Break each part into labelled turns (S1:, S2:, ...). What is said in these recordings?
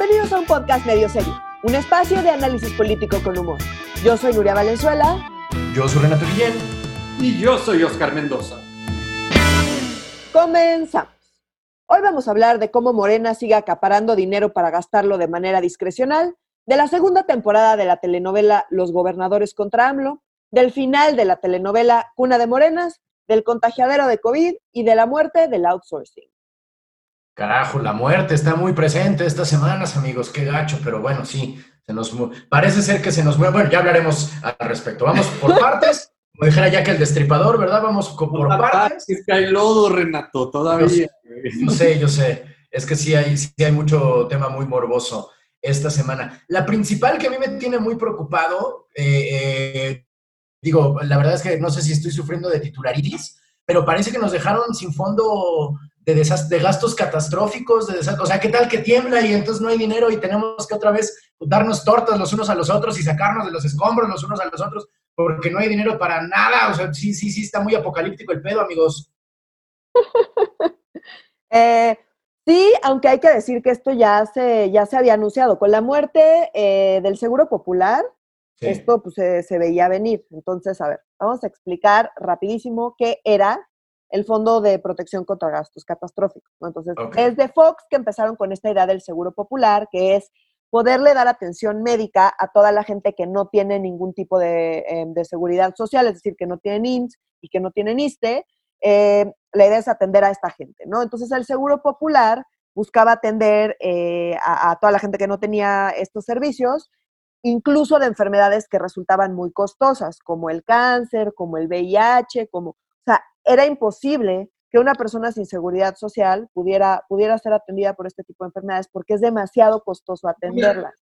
S1: Bienvenidos a un podcast medio serio, un espacio de análisis político con humor. Yo soy Nuria Valenzuela.
S2: Yo soy Renato Guillén.
S3: Y yo soy Oscar Mendoza.
S1: Comenzamos. Hoy vamos a hablar de cómo Morena sigue acaparando dinero para gastarlo de manera discrecional, de la segunda temporada de la telenovela Los Gobernadores contra AMLO, del final de la telenovela Cuna de Morenas, del contagiadero de COVID y de la muerte del outsourcing.
S2: Carajo, la muerte está muy presente estas semanas, amigos, qué gacho, pero bueno, sí, se nos parece ser que se nos mueve. Bueno, ya hablaremos al respecto. Vamos por partes, como dijera ya que el destripador, ¿verdad? Vamos por, partes.
S3: Es que hay lodo, Renato, todavía.
S2: Yo sé, yo sé, Es que sí hay, sí hay mucho tema muy morboso esta semana. La principal que a mí me tiene muy preocupado, eh, eh, digo, la verdad es que no sé si estoy sufriendo de titularitis, pero parece que nos dejaron sin fondo de, de gastos catastróficos, de o sea, ¿qué tal que tiembla y entonces no hay dinero y tenemos que otra vez darnos tortas los unos a los otros y sacarnos de los escombros los unos a los otros porque no hay dinero para nada? O sea, sí, sí, sí, está muy apocalíptico el pedo, amigos.
S1: eh, sí, aunque hay que decir que esto ya se, ya se había anunciado. Con la muerte eh, del Seguro Popular, esto pues, se, veía venir. Entonces, a ver, vamos a explicar rapidísimo qué era el Fondo de Protección contra Gastos Catastróficos. Entonces, es de Fox que empezaron con esta idea del Seguro Popular, que es poderle dar atención médica a toda la gente que no tiene ningún tipo de, em, seguridad social, es decir, que no tienen IMSS y que no tienen ISTE. Eh, la idea es atender a esta gente, ¿no? Entonces, el Seguro Popular buscaba atender eh, a, a toda la gente que no tenía estos servicios incluso de enfermedades que resultaban muy costosas, como el cáncer, como el VIH, como, era imposible que una persona sin seguridad social pudiera, pudiera ser atendida por este tipo de enfermedades porque es demasiado costoso atenderlas.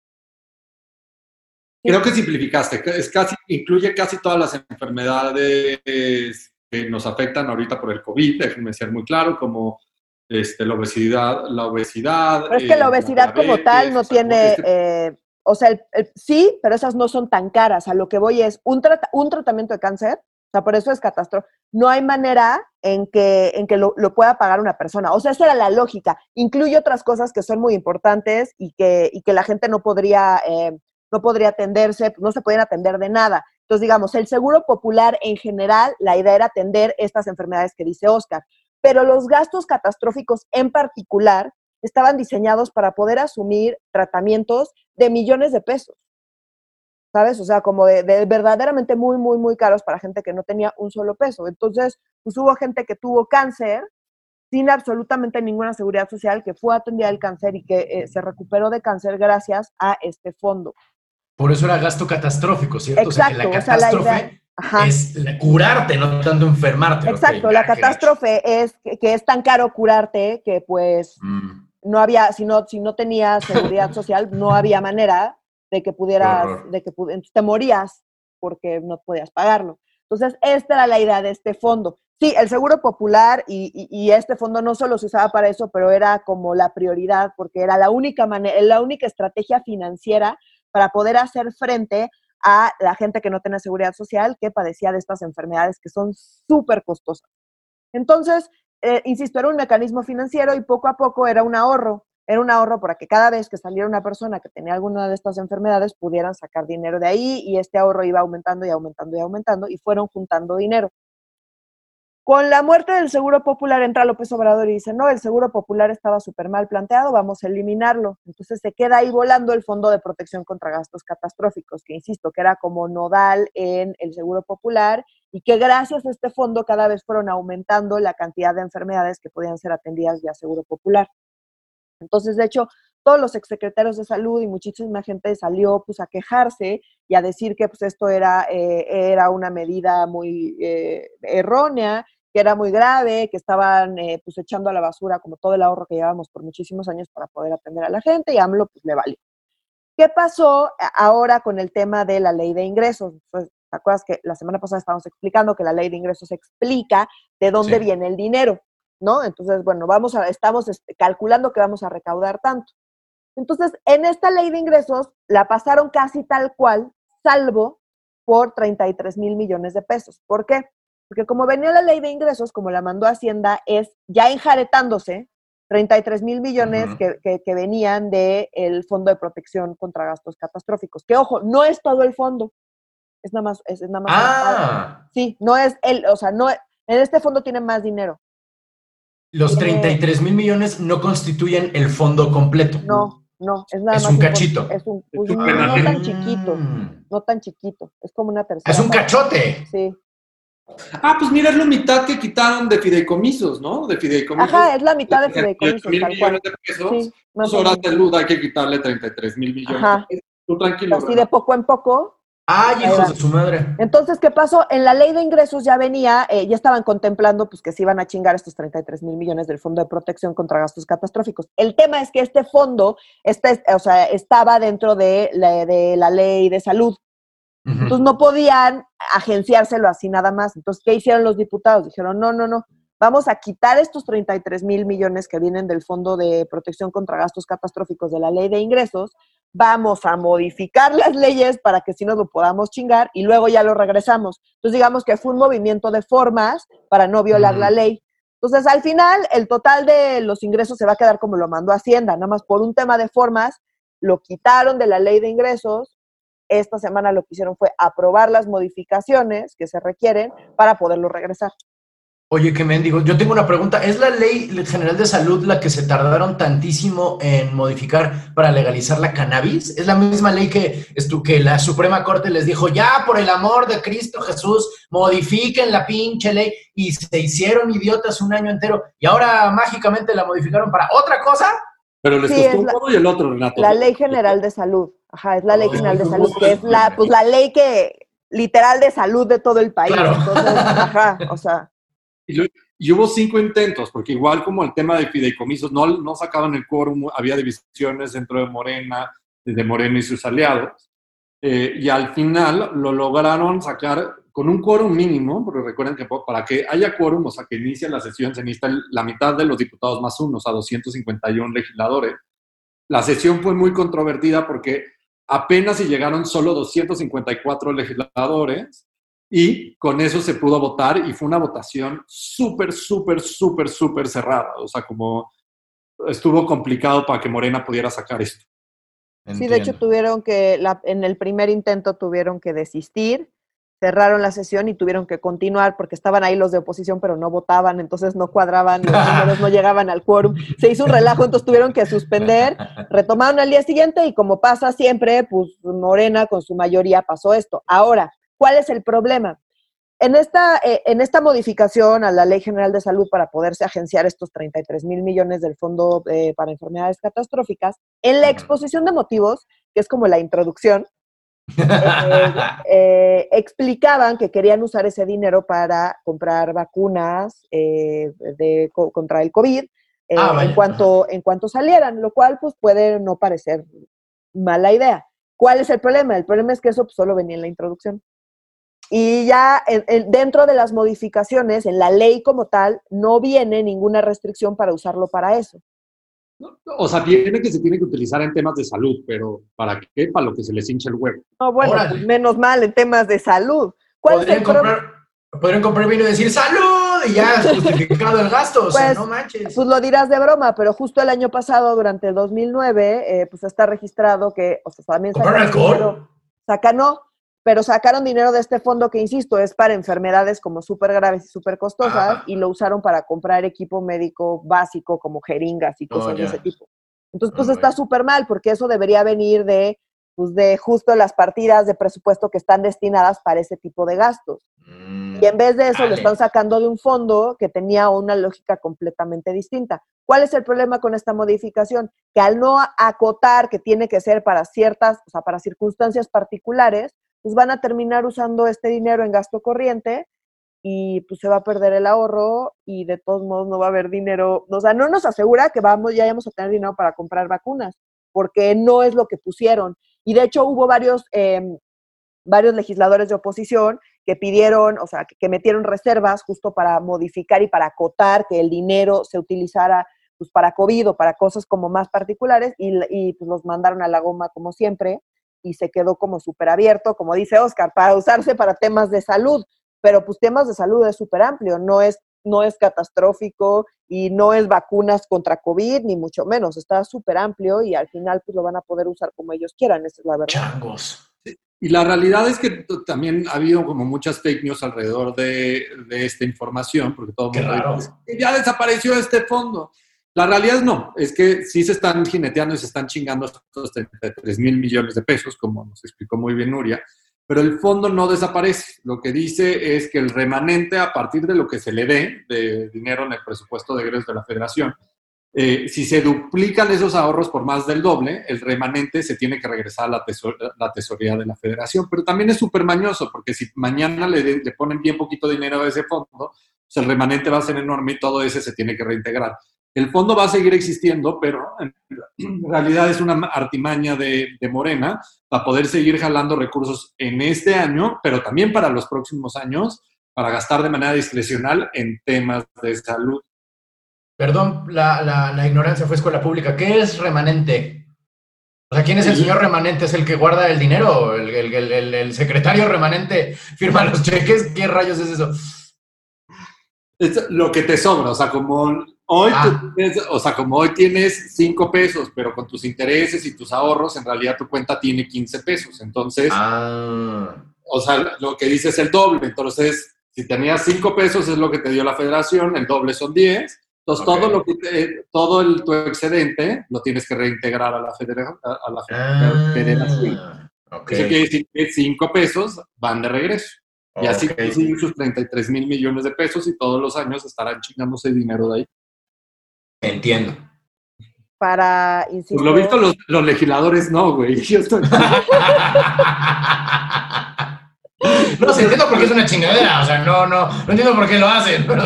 S3: Creo que simplificaste, es casi, incluye casi todas las enfermedades que nos afectan ahorita por el COVID, déjenme ser muy claro, como este, la obesidad, la obesidad.
S1: Pero es que la eh, obesidad como tal no tiene, eh, o sea, sí, pero esas no son tan caras. A lo que voy es un, un tratamiento de cáncer, o sea, por eso es catástrofe. No hay manera en que, en que lo, pueda pagar una persona. O sea, esa era la lógica. Incluye otras cosas que son muy importantes y que, y que la gente no podría, eh, no podría atenderse, no se podían atender de nada. Entonces, digamos, el seguro popular en general, la idea era atender estas enfermedades que dice Oscar. Pero los gastos catastróficos en particular estaban diseñados para poder asumir tratamientos de millones de pesos. ¿Sabes? O sea, como de, verdaderamente muy, muy, muy caros para gente que no tenía un solo peso. Entonces, pues hubo gente que tuvo cáncer sin absolutamente ninguna seguridad social, que fue atendida del cáncer y que eh, se recuperó de cáncer gracias a este fondo.
S2: Por eso era gasto catastrófico, ¿cierto? o sea, que la catástrofe es curarte, no tanto enfermarte.
S1: Exacto, la catástrofe es que, es tan caro curarte que pues mm no había, si no, si no tenías seguridad social, no había manera de que pudieras, de que te morías porque no podías pagarlo. Entonces, esta era la idea de este fondo. Sí, el seguro popular y, este fondo no solo se usaba para eso, pero era como la prioridad porque era la única manera, la única estrategia financiera para poder hacer frente a la gente que no tenía seguridad social, que padecía de estas enfermedades que son súper costosas. Entonces, eh, insisto, era un mecanismo financiero y poco a poco era un ahorro. Era un ahorro para que cada vez que saliera una persona que tenía alguna de estas enfermedades pudieran sacar dinero de ahí y este ahorro iba aumentando y aumentando y aumentando y fueron juntando dinero. Con la muerte del Seguro Popular entra López Obrador y dice, no, el Seguro Popular estaba súper mal planteado, vamos a eliminarlo. Entonces se queda ahí volando el Fondo de Protección contra Gastos Catastróficos, que insisto, que era como nodal en el Seguro Popular y que gracias a este fondo cada vez fueron aumentando la cantidad de enfermedades que podían ser atendidas vía Seguro Popular. Entonces, de hecho, todos los exsecretarios de salud y muchísima gente salió pues a quejarse y a decir que pues esto era, eh, era una medida muy eh, errónea que era muy grave, que estaban eh, pues echando a la basura como todo el ahorro que llevábamos por muchísimos años para poder atender a la gente y AMLO pues le valió. ¿Qué pasó ahora con el tema de la ley de ingresos? Pues, ¿Te acuerdas que la semana pasada estábamos explicando que la ley de ingresos explica de dónde viene el dinero? ¿No? Entonces, bueno, vamos a, estamos este, calculando que vamos a recaudar tanto. Entonces, en esta ley de ingresos la pasaron casi tal cual, salvo por 33 mil millones de pesos. ¿Por qué? Porque como venía la ley de ingresos, como la mandó Hacienda, es ya enjaretándose, 33 mil millones que, que, venían del el Fondo de Protección contra Gastos Catastróficos. Que ojo, no es todo el fondo, es nada más. Es, nada más
S2: ah.
S1: Sí, no es el, o sea, no, en este fondo tienen más dinero.
S2: Los 33 mil millones no constituyen el fondo completo.
S1: No, no, es nada
S2: es
S1: más.
S2: Un cachito.
S1: Es un pues, no, tan chiquito, mm. no tan chiquito, es como una tercera.
S2: Es un cachote.
S1: Sí.
S3: Ah, pues mira, es la mitad que quitaron de fideicomisos, ¿no? De fideicomisos.
S1: Ajá, es la mitad de fideicomisos.
S3: mil millones de pesos. Sí, más pues horas de luz hay que quitarle 33 mil millones.
S1: Ajá.
S3: Tú tranquilo.
S1: Así de poco en poco.
S2: ¡Ay, hijos de su madre!
S1: Entonces, ¿qué pasó? En la ley de ingresos ya venía, eh, ya estaban contemplando pues que se iban a chingar estos 33 mil millones del Fondo de Protección contra Gastos Catastróficos. El tema es que este fondo este, o sea, estaba dentro de la, de la ley de salud. Entonces no podían agenciárselo así nada más. Entonces, ¿qué hicieron los diputados? Dijeron, no, no, no, vamos a quitar estos 33 mil millones que vienen del Fondo de Protección contra Gastos Catastróficos de la Ley de Ingresos, vamos a modificar las leyes para que si nos lo podamos chingar y luego ya lo regresamos. Entonces, digamos que fue un movimiento de formas para no violar la ley. Entonces, al final, el total de los ingresos se va a quedar como lo mandó Hacienda, nada más por un tema de formas, lo quitaron de la ley de ingresos esta semana lo que hicieron fue aprobar las modificaciones que se requieren para poderlo regresar.
S2: Oye, qué mendigo. Yo tengo una pregunta. ¿Es la ley general de salud la que se tardaron tantísimo en modificar para legalizar la cannabis? ¿Es la misma ley que, que la Suprema Corte les dijo, ya, por el amor de Cristo Jesús, modifiquen la pinche ley? Y se hicieron idiotas un año entero y ahora mágicamente la modificaron para otra cosa.
S3: Pero les costó uno y el otro, Renato.
S1: La Ley General de Salud. Ajá, es la Ley General de Salud, que es la, pues, la ley que literal de salud de todo el país. Entonces, ajá, o sea.
S3: Y, hubo cinco intentos, porque igual como el tema de fideicomisos, no, no sacaban el quórum, había divisiones dentro de Morena, de Morena y sus aliados. Eh, y al final lo lograron sacar con un quórum mínimo, porque recuerden que para que haya quórum, o sea, que inicie la sesión, se necesita la mitad de los diputados más uno, o sea, 251 legisladores. La sesión fue muy controvertida porque apenas si llegaron solo 254 legisladores y con eso se pudo votar y fue una votación súper, súper, súper, súper cerrada. O sea, como estuvo complicado para que Morena pudiera sacar esto.
S1: Sí, de hecho tuvieron que, en el primer intento tuvieron que desistir cerraron la sesión y tuvieron que continuar porque estaban ahí los de oposición, pero no votaban, entonces no cuadraban, los números no llegaban al quórum. Se hizo un relajo, entonces tuvieron que suspender, retomaron al día siguiente y como pasa siempre, pues Morena con su mayoría pasó esto. Ahora, ¿cuál es el problema? En esta, eh, en esta modificación a la Ley General de Salud para poderse agenciar estos 33 mil millones del Fondo eh, para Enfermedades Catastróficas, en la exposición de motivos, que es como la introducción, eh, explicaban que querían usar ese dinero para comprar vacunas eh, de, contra el COVID ah, en, cuanto, en cuanto salieran, lo cual pues puede no parecer mala idea. ¿Cuál es el problema? El problema es que eso pues, solo venía en la introducción. Y ya dentro de las modificaciones, en la ley como tal, no viene ninguna restricción para usarlo para eso.
S3: O sea, tiene que se tiene que utilizar en temas de salud, pero ¿para qué? Para lo que se les hincha el huevo.
S1: No, bueno, pues menos mal en temas de salud.
S2: ¿Cuál podrían, comprar, podrían comprar vino y decir ¡salud! Y ya justificado el gasto, o sea, pues, no manches.
S1: Pues lo dirás de broma, pero justo el año pasado, durante el 2009, eh, pues está registrado que, o sea, también...
S2: ¿Comprar alcohol?
S1: No, pero sacaron dinero de este fondo que, insisto, es para enfermedades como súper graves y súper costosas y lo usaron para comprar equipo médico básico como jeringas y oh, cosas de ese tipo. Entonces, pues está súper mal porque eso debería venir de, pues, de justo las partidas de presupuesto que están destinadas para ese tipo de gastos. y en vez de eso lo están sacando de un fondo que tenía una lógica completamente distinta. ¿Cuál es el problema con esta modificación? Que al no acotar que tiene que ser para ciertas, o sea, para circunstancias particulares, pues van a terminar usando este dinero en gasto corriente y pues se va a perder el ahorro y de todos modos no va a haber dinero, o sea, no nos asegura que vamos, ya vamos a tener dinero para comprar vacunas, porque no es lo que pusieron. Y de hecho hubo varios, em, varios legisladores de oposición que pidieron, o sea, que, metieron reservas justo para modificar y para acotar que el dinero se utilizara pues para COVID o para cosas como más particulares y, y pues los mandaron a la goma como siempre y se quedó como súper abierto, como dice Oscar, para usarse para temas de salud. Pero pues temas de salud es súper amplio, no es no es catastrófico y no es vacunas contra COVID, ni mucho menos. Está súper amplio y al final pues lo van a poder usar como ellos quieran, esa es la verdad.
S2: Changos.
S3: Y la realidad es que también ha habido como muchas fake news alrededor de, esta información, porque todo el mundo dice, ya desapareció este fondo. La realidad no, es que sí se están jineteando y se están chingando estos 33 mil millones de pesos, como nos explicó muy bien Nuria, pero el fondo no desaparece. Lo que dice es que el remanente, a partir de lo que se le dé de dinero en el presupuesto de egresos de la federación, eh, si se duplican esos ahorros por más del doble, el remanente se tiene que regresar a la, la tesorería de la federación. Pero también es súper mañoso, porque si mañana le, le, ponen bien poquito dinero a ese fondo, pues el remanente va a ser enorme y todo ese se tiene que reintegrar. El fondo va a seguir existiendo, pero en realidad es una artimaña de, Morena para poder seguir jalando recursos en este año, pero también para los próximos años, para gastar de manera discrecional en temas de salud.
S2: Perdón, la, ignorancia fue escuela pública. ¿Qué es remanente? O sea, ¿quién es el señor remanente? ¿Es el que guarda el dinero? ¿El, el secretario remanente firma los cheques? ¿Qué rayos es eso?
S3: Es lo que te sobra, o sea, como Hoy, ah. o sea, como hoy tienes 5 pesos, pero con tus intereses y tus ahorros, en realidad tu cuenta tiene 15 pesos. Entonces, ah. o sea, lo que dices es el doble. Entonces, si tenías 5 pesos es lo que te dio la federación, el doble son 10. Entonces, todo, lo que todo el, tu excedente lo tienes que reintegrar a la, federación. A la ah. federación. Okay. Eso quiere decir que 5 pesos van de regreso. Y así okay. sus 33 mil millones de pesos y todos los años estarán chingándose dinero de ahí.
S2: Entiendo.
S1: Para,
S3: insisto... Por lo visto los, los legisladores no, güey. Yo estoy...
S2: No sé, entiendo por qué es una chingadera, o sea, no, no, no entiendo por qué lo hacen. Pero...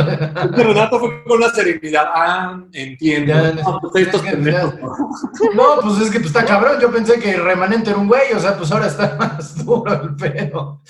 S3: Renato fue con una serenidad. Ah, entiendo. no, pues, estos
S2: no, pues es que pues, está cabrón. Yo pensé que el remanente era un güey, o sea, pues ahora está más duro el pedo.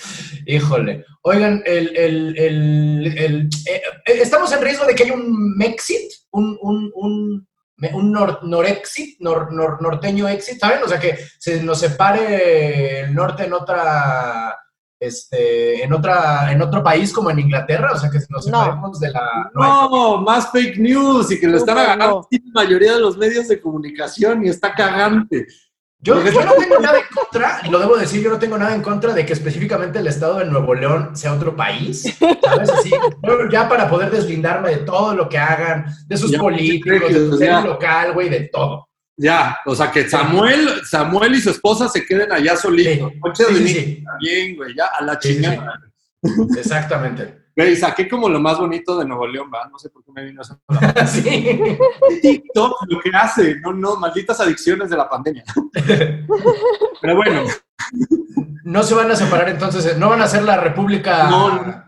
S2: Híjole. Oigan, el, el, el, el eh, eh, estamos en riesgo de que haya un Mexit, un, un, un un nor, norexit, nor, norteño exit, ¿saben? O sea, que se nos separe el norte en otra este, en, otra, en otro país como en Inglaterra, o sea, que nos separemos de la...
S3: No, más fake news y que lo están agarrando la mayoría de los medios de comunicación y está cagante.
S2: Yo, yo, no tengo nada en contra, lo debo decir, yo no tengo nada en contra de que específicamente el estado de Nuevo León sea otro país, ¿sabes? Así, ya para poder deslindarme de todo lo que hagan, de sus políticos, de su local, güey, de todo.
S3: Ya, o sea que Samuel, Samuel y su esposa se queden allá solitos. Sí, sí, Bien, güey, ya a la chingada.
S2: Exactamente.
S3: Güey, saqué como lo más bonito de Nuevo León, ¿va? No sé por qué me vino eso. sí. TikTok lo que hace, no, no, malditas adicciones de la pandemia. Pero bueno.
S2: No se van a separar entonces, no van a ser la República. No,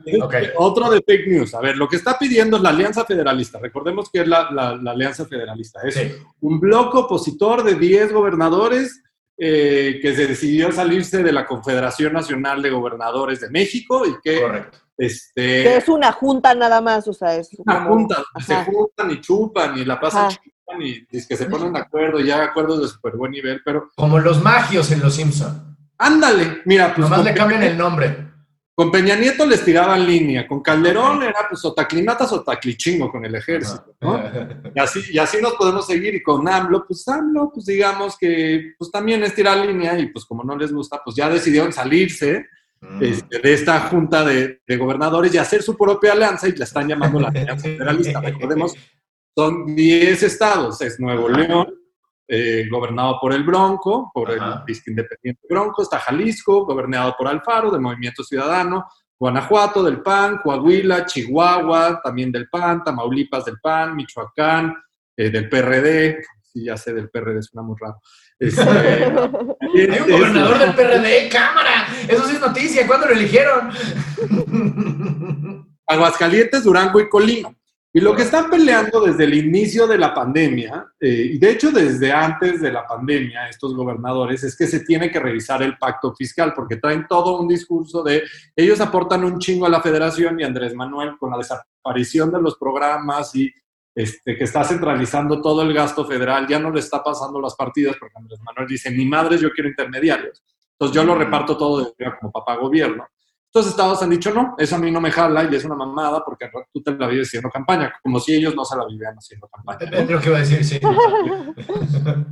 S3: otro de fake news. A ver, lo que está pidiendo es la Alianza Federalista. Recordemos que es la, Alianza Federalista. Es un bloque opositor de 10 gobernadores eh, que se decidió salirse de la Confederación Nacional de Gobernadores de México y que
S2: Correcto.
S1: Este, es una junta nada más, o sea, es
S3: una junta, se juntan y chupan y la pasan chupan y que se ponen de acuerdo y ya acuerdos de súper buen nivel, pero...
S2: Como los magios en Los Simpson.
S3: Ándale, mira,
S2: pues... Nomás le cambian el nombre.
S3: Con Peña Nieto les tiraban línea, con Calderón era pues o taclimatas o taclichingo con el ejército, ¿no? y, así, y así nos podemos seguir, y con AMLO, pues AMLO, pues digamos que pues también es tirar línea, y pues como no les gusta, pues ya decidieron salirse, Mm. Este, de esta junta de, gobernadores y hacer su propia alianza y la están llamando la Alianza Federalista. Recordemos, son 10 estados, es Nuevo León, eh, gobernado por el Bronco, por el Independiente Bronco, está Jalisco, gobernado por Alfaro, del Movimiento Ciudadano, Guanajuato del PAN, Coahuila, Chihuahua, también del PAN, Tamaulipas del PAN, Michoacán, eh, del PRD, sí, ya sé, del PRD suena muy raro.
S2: Este, Hay un gobernador del PRD, cámara. Eso sí es noticia. ¿Cuándo lo eligieron?
S3: Aguascalientes, Durango y Colima. Y lo que están peleando desde el inicio de la pandemia, eh, y de hecho desde antes de la pandemia, estos gobernadores, es que se tiene que revisar el pacto fiscal, porque traen todo un discurso de ellos aportan un chingo a la federación y Andrés Manuel con la desaparición de los programas y este, que está centralizando todo el gasto federal, ya no le está pasando las partidas, porque Andrés Manuel dice, ni madres, yo quiero intermediarios. Entonces yo lo reparto todo desde como papá gobierno. Estos estados han dicho, no, eso a mí no me jala y es una mamada porque tú te la vives haciendo campaña, como si ellos no se la vivían haciendo campaña.
S2: Es lo que iba a decir, sí.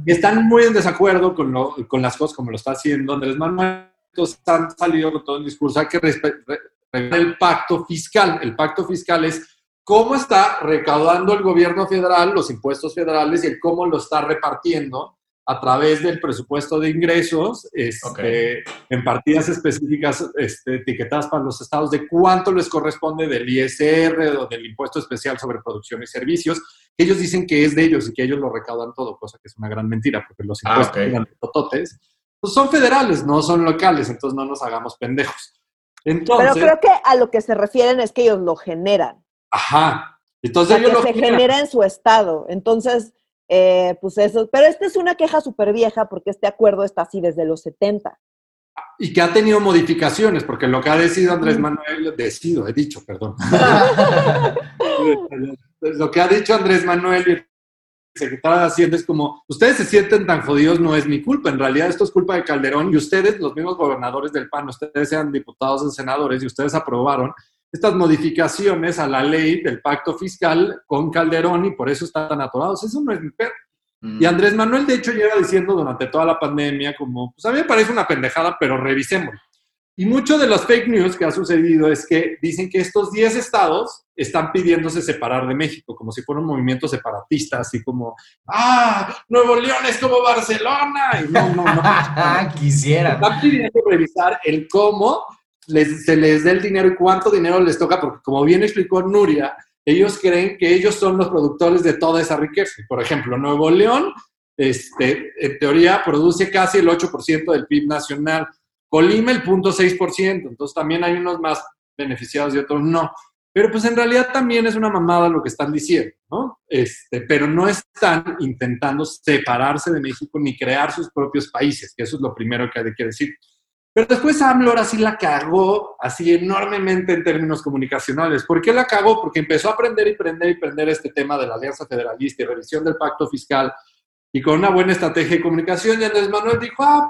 S3: y están muy en desacuerdo con, lo, con las cosas como lo está haciendo Andrés Manuel. Entonces han salido con todo el discurso, hay que respetar el pacto fiscal. El pacto fiscal es cómo está recaudando el gobierno federal los impuestos federales y el cómo lo está repartiendo a través del presupuesto de ingresos este, en partidas específicas este, etiquetadas para los estados de cuánto les corresponde del ISR o del impuesto especial sobre producción y servicios. Ellos dicen que es de ellos y que ellos lo recaudan todo, cosa que es una gran mentira porque los ah, impuestos tototes, pues son federales, no son locales, entonces no nos hagamos pendejos. Entonces,
S1: Pero creo que a lo que se refieren es que ellos lo generan.
S3: Ajá. Entonces
S1: que se genera en su estado. Entonces, eh, pues eso, pero esta es una queja súper vieja porque este acuerdo está así desde los 70.
S3: Y que ha tenido modificaciones, porque lo que ha decidido Andrés Manuel, decido, he dicho, perdón. lo que ha dicho Andrés Manuel y el secretario de Hacienda es como, ustedes se sienten tan jodidos, no es mi culpa, en realidad esto es culpa de Calderón y ustedes, los mismos gobernadores del PAN, ustedes sean diputados y senadores y ustedes aprobaron estas modificaciones a la ley del pacto fiscal con Calderón y por eso están atorados. Eso no es mi perro. Mm. Y Andrés Manuel, de hecho, llega diciendo durante toda la pandemia como, pues a mí me parece una pendejada, pero revisémoslo. Y mucho de las fake news que ha sucedido es que dicen que estos 10 estados están pidiéndose separar de México, como si fuera un movimiento separatista, así como, ah, Nuevo León es como Barcelona. Y no, no, no.
S2: Quisiera.
S3: Están pidiendo revisar el cómo se les dé el dinero y cuánto dinero les toca, porque como bien explicó Nuria, ellos creen que ellos son los productores de toda esa riqueza. Por ejemplo, Nuevo León, este, en teoría, produce casi el 8% del PIB nacional. Colima el 0.6%, entonces también hay unos más beneficiados y otros no. Pero pues en realidad también es una mamada lo que están diciendo, ¿no? Este, pero no están intentando separarse de México ni crear sus propios países, que eso es lo primero que hay que decir. Pero después AMLO ahora sí la cagó así enormemente en términos comunicacionales. ¿Por qué la cagó? Porque empezó a aprender y aprender y aprender este tema de la alianza federalista y revisión del pacto fiscal y con una buena estrategia de comunicación. Y Andrés Manuel dijo, ah,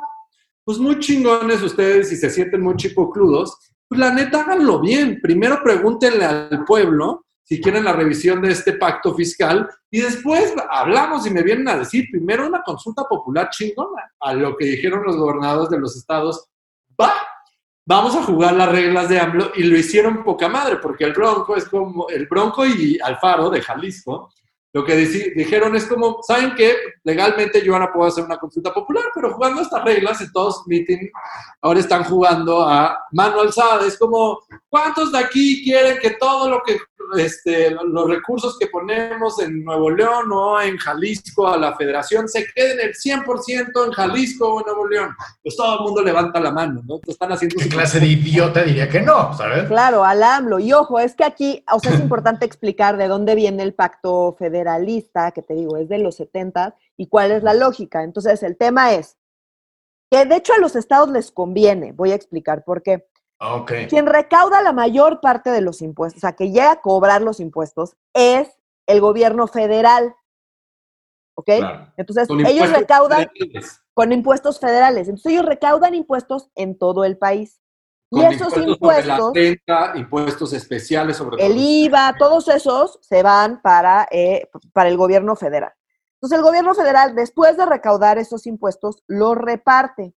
S3: pues muy chingones ustedes y se sienten muy chipocludos. Pues la neta, háganlo bien. Primero pregúntenle al pueblo si quieren la revisión de este pacto fiscal y después hablamos y me vienen a decir primero una consulta popular chingona a lo que dijeron los gobernadores de los estados va, vamos a jugar las reglas de AMLO y lo hicieron poca madre, porque el Bronco es como, el Bronco y Alfaro de Jalisco, lo que dijeron es como, ¿saben qué? Legalmente yo ahora puedo hacer una consulta popular, pero jugando estas reglas en todos meeting, ahora están jugando a mano alzada. Es como, ¿cuántos de aquí quieren que todo lo que este, los recursos que ponemos en Nuevo León o en Jalisco a la federación se queden el 100% en Jalisco o en Nuevo León. Pues todo el mundo levanta la mano, ¿no? están haciendo
S2: ¿Qué clase de idiota diría que no, ¿sabes?
S1: Claro, al AMLO. Y ojo, es que aquí, o sea, es importante explicar de dónde viene el pacto federalista, que te digo, es de los 70 y cuál es la lógica. Entonces, el tema es que de hecho a los estados les conviene, voy a explicar por qué. Quien recauda la mayor parte de los impuestos, o sea, que llega a cobrar los impuestos, es el gobierno federal. ¿Ok? Entonces, ellos recaudan con impuestos federales. Entonces, ellos recaudan impuestos en todo el país. y esos impuestos.
S3: impuestos especiales sobre
S1: El IVA, todos esos se van para, eh, para el gobierno federal. Entonces, el gobierno federal, después de recaudar esos impuestos, los reparte.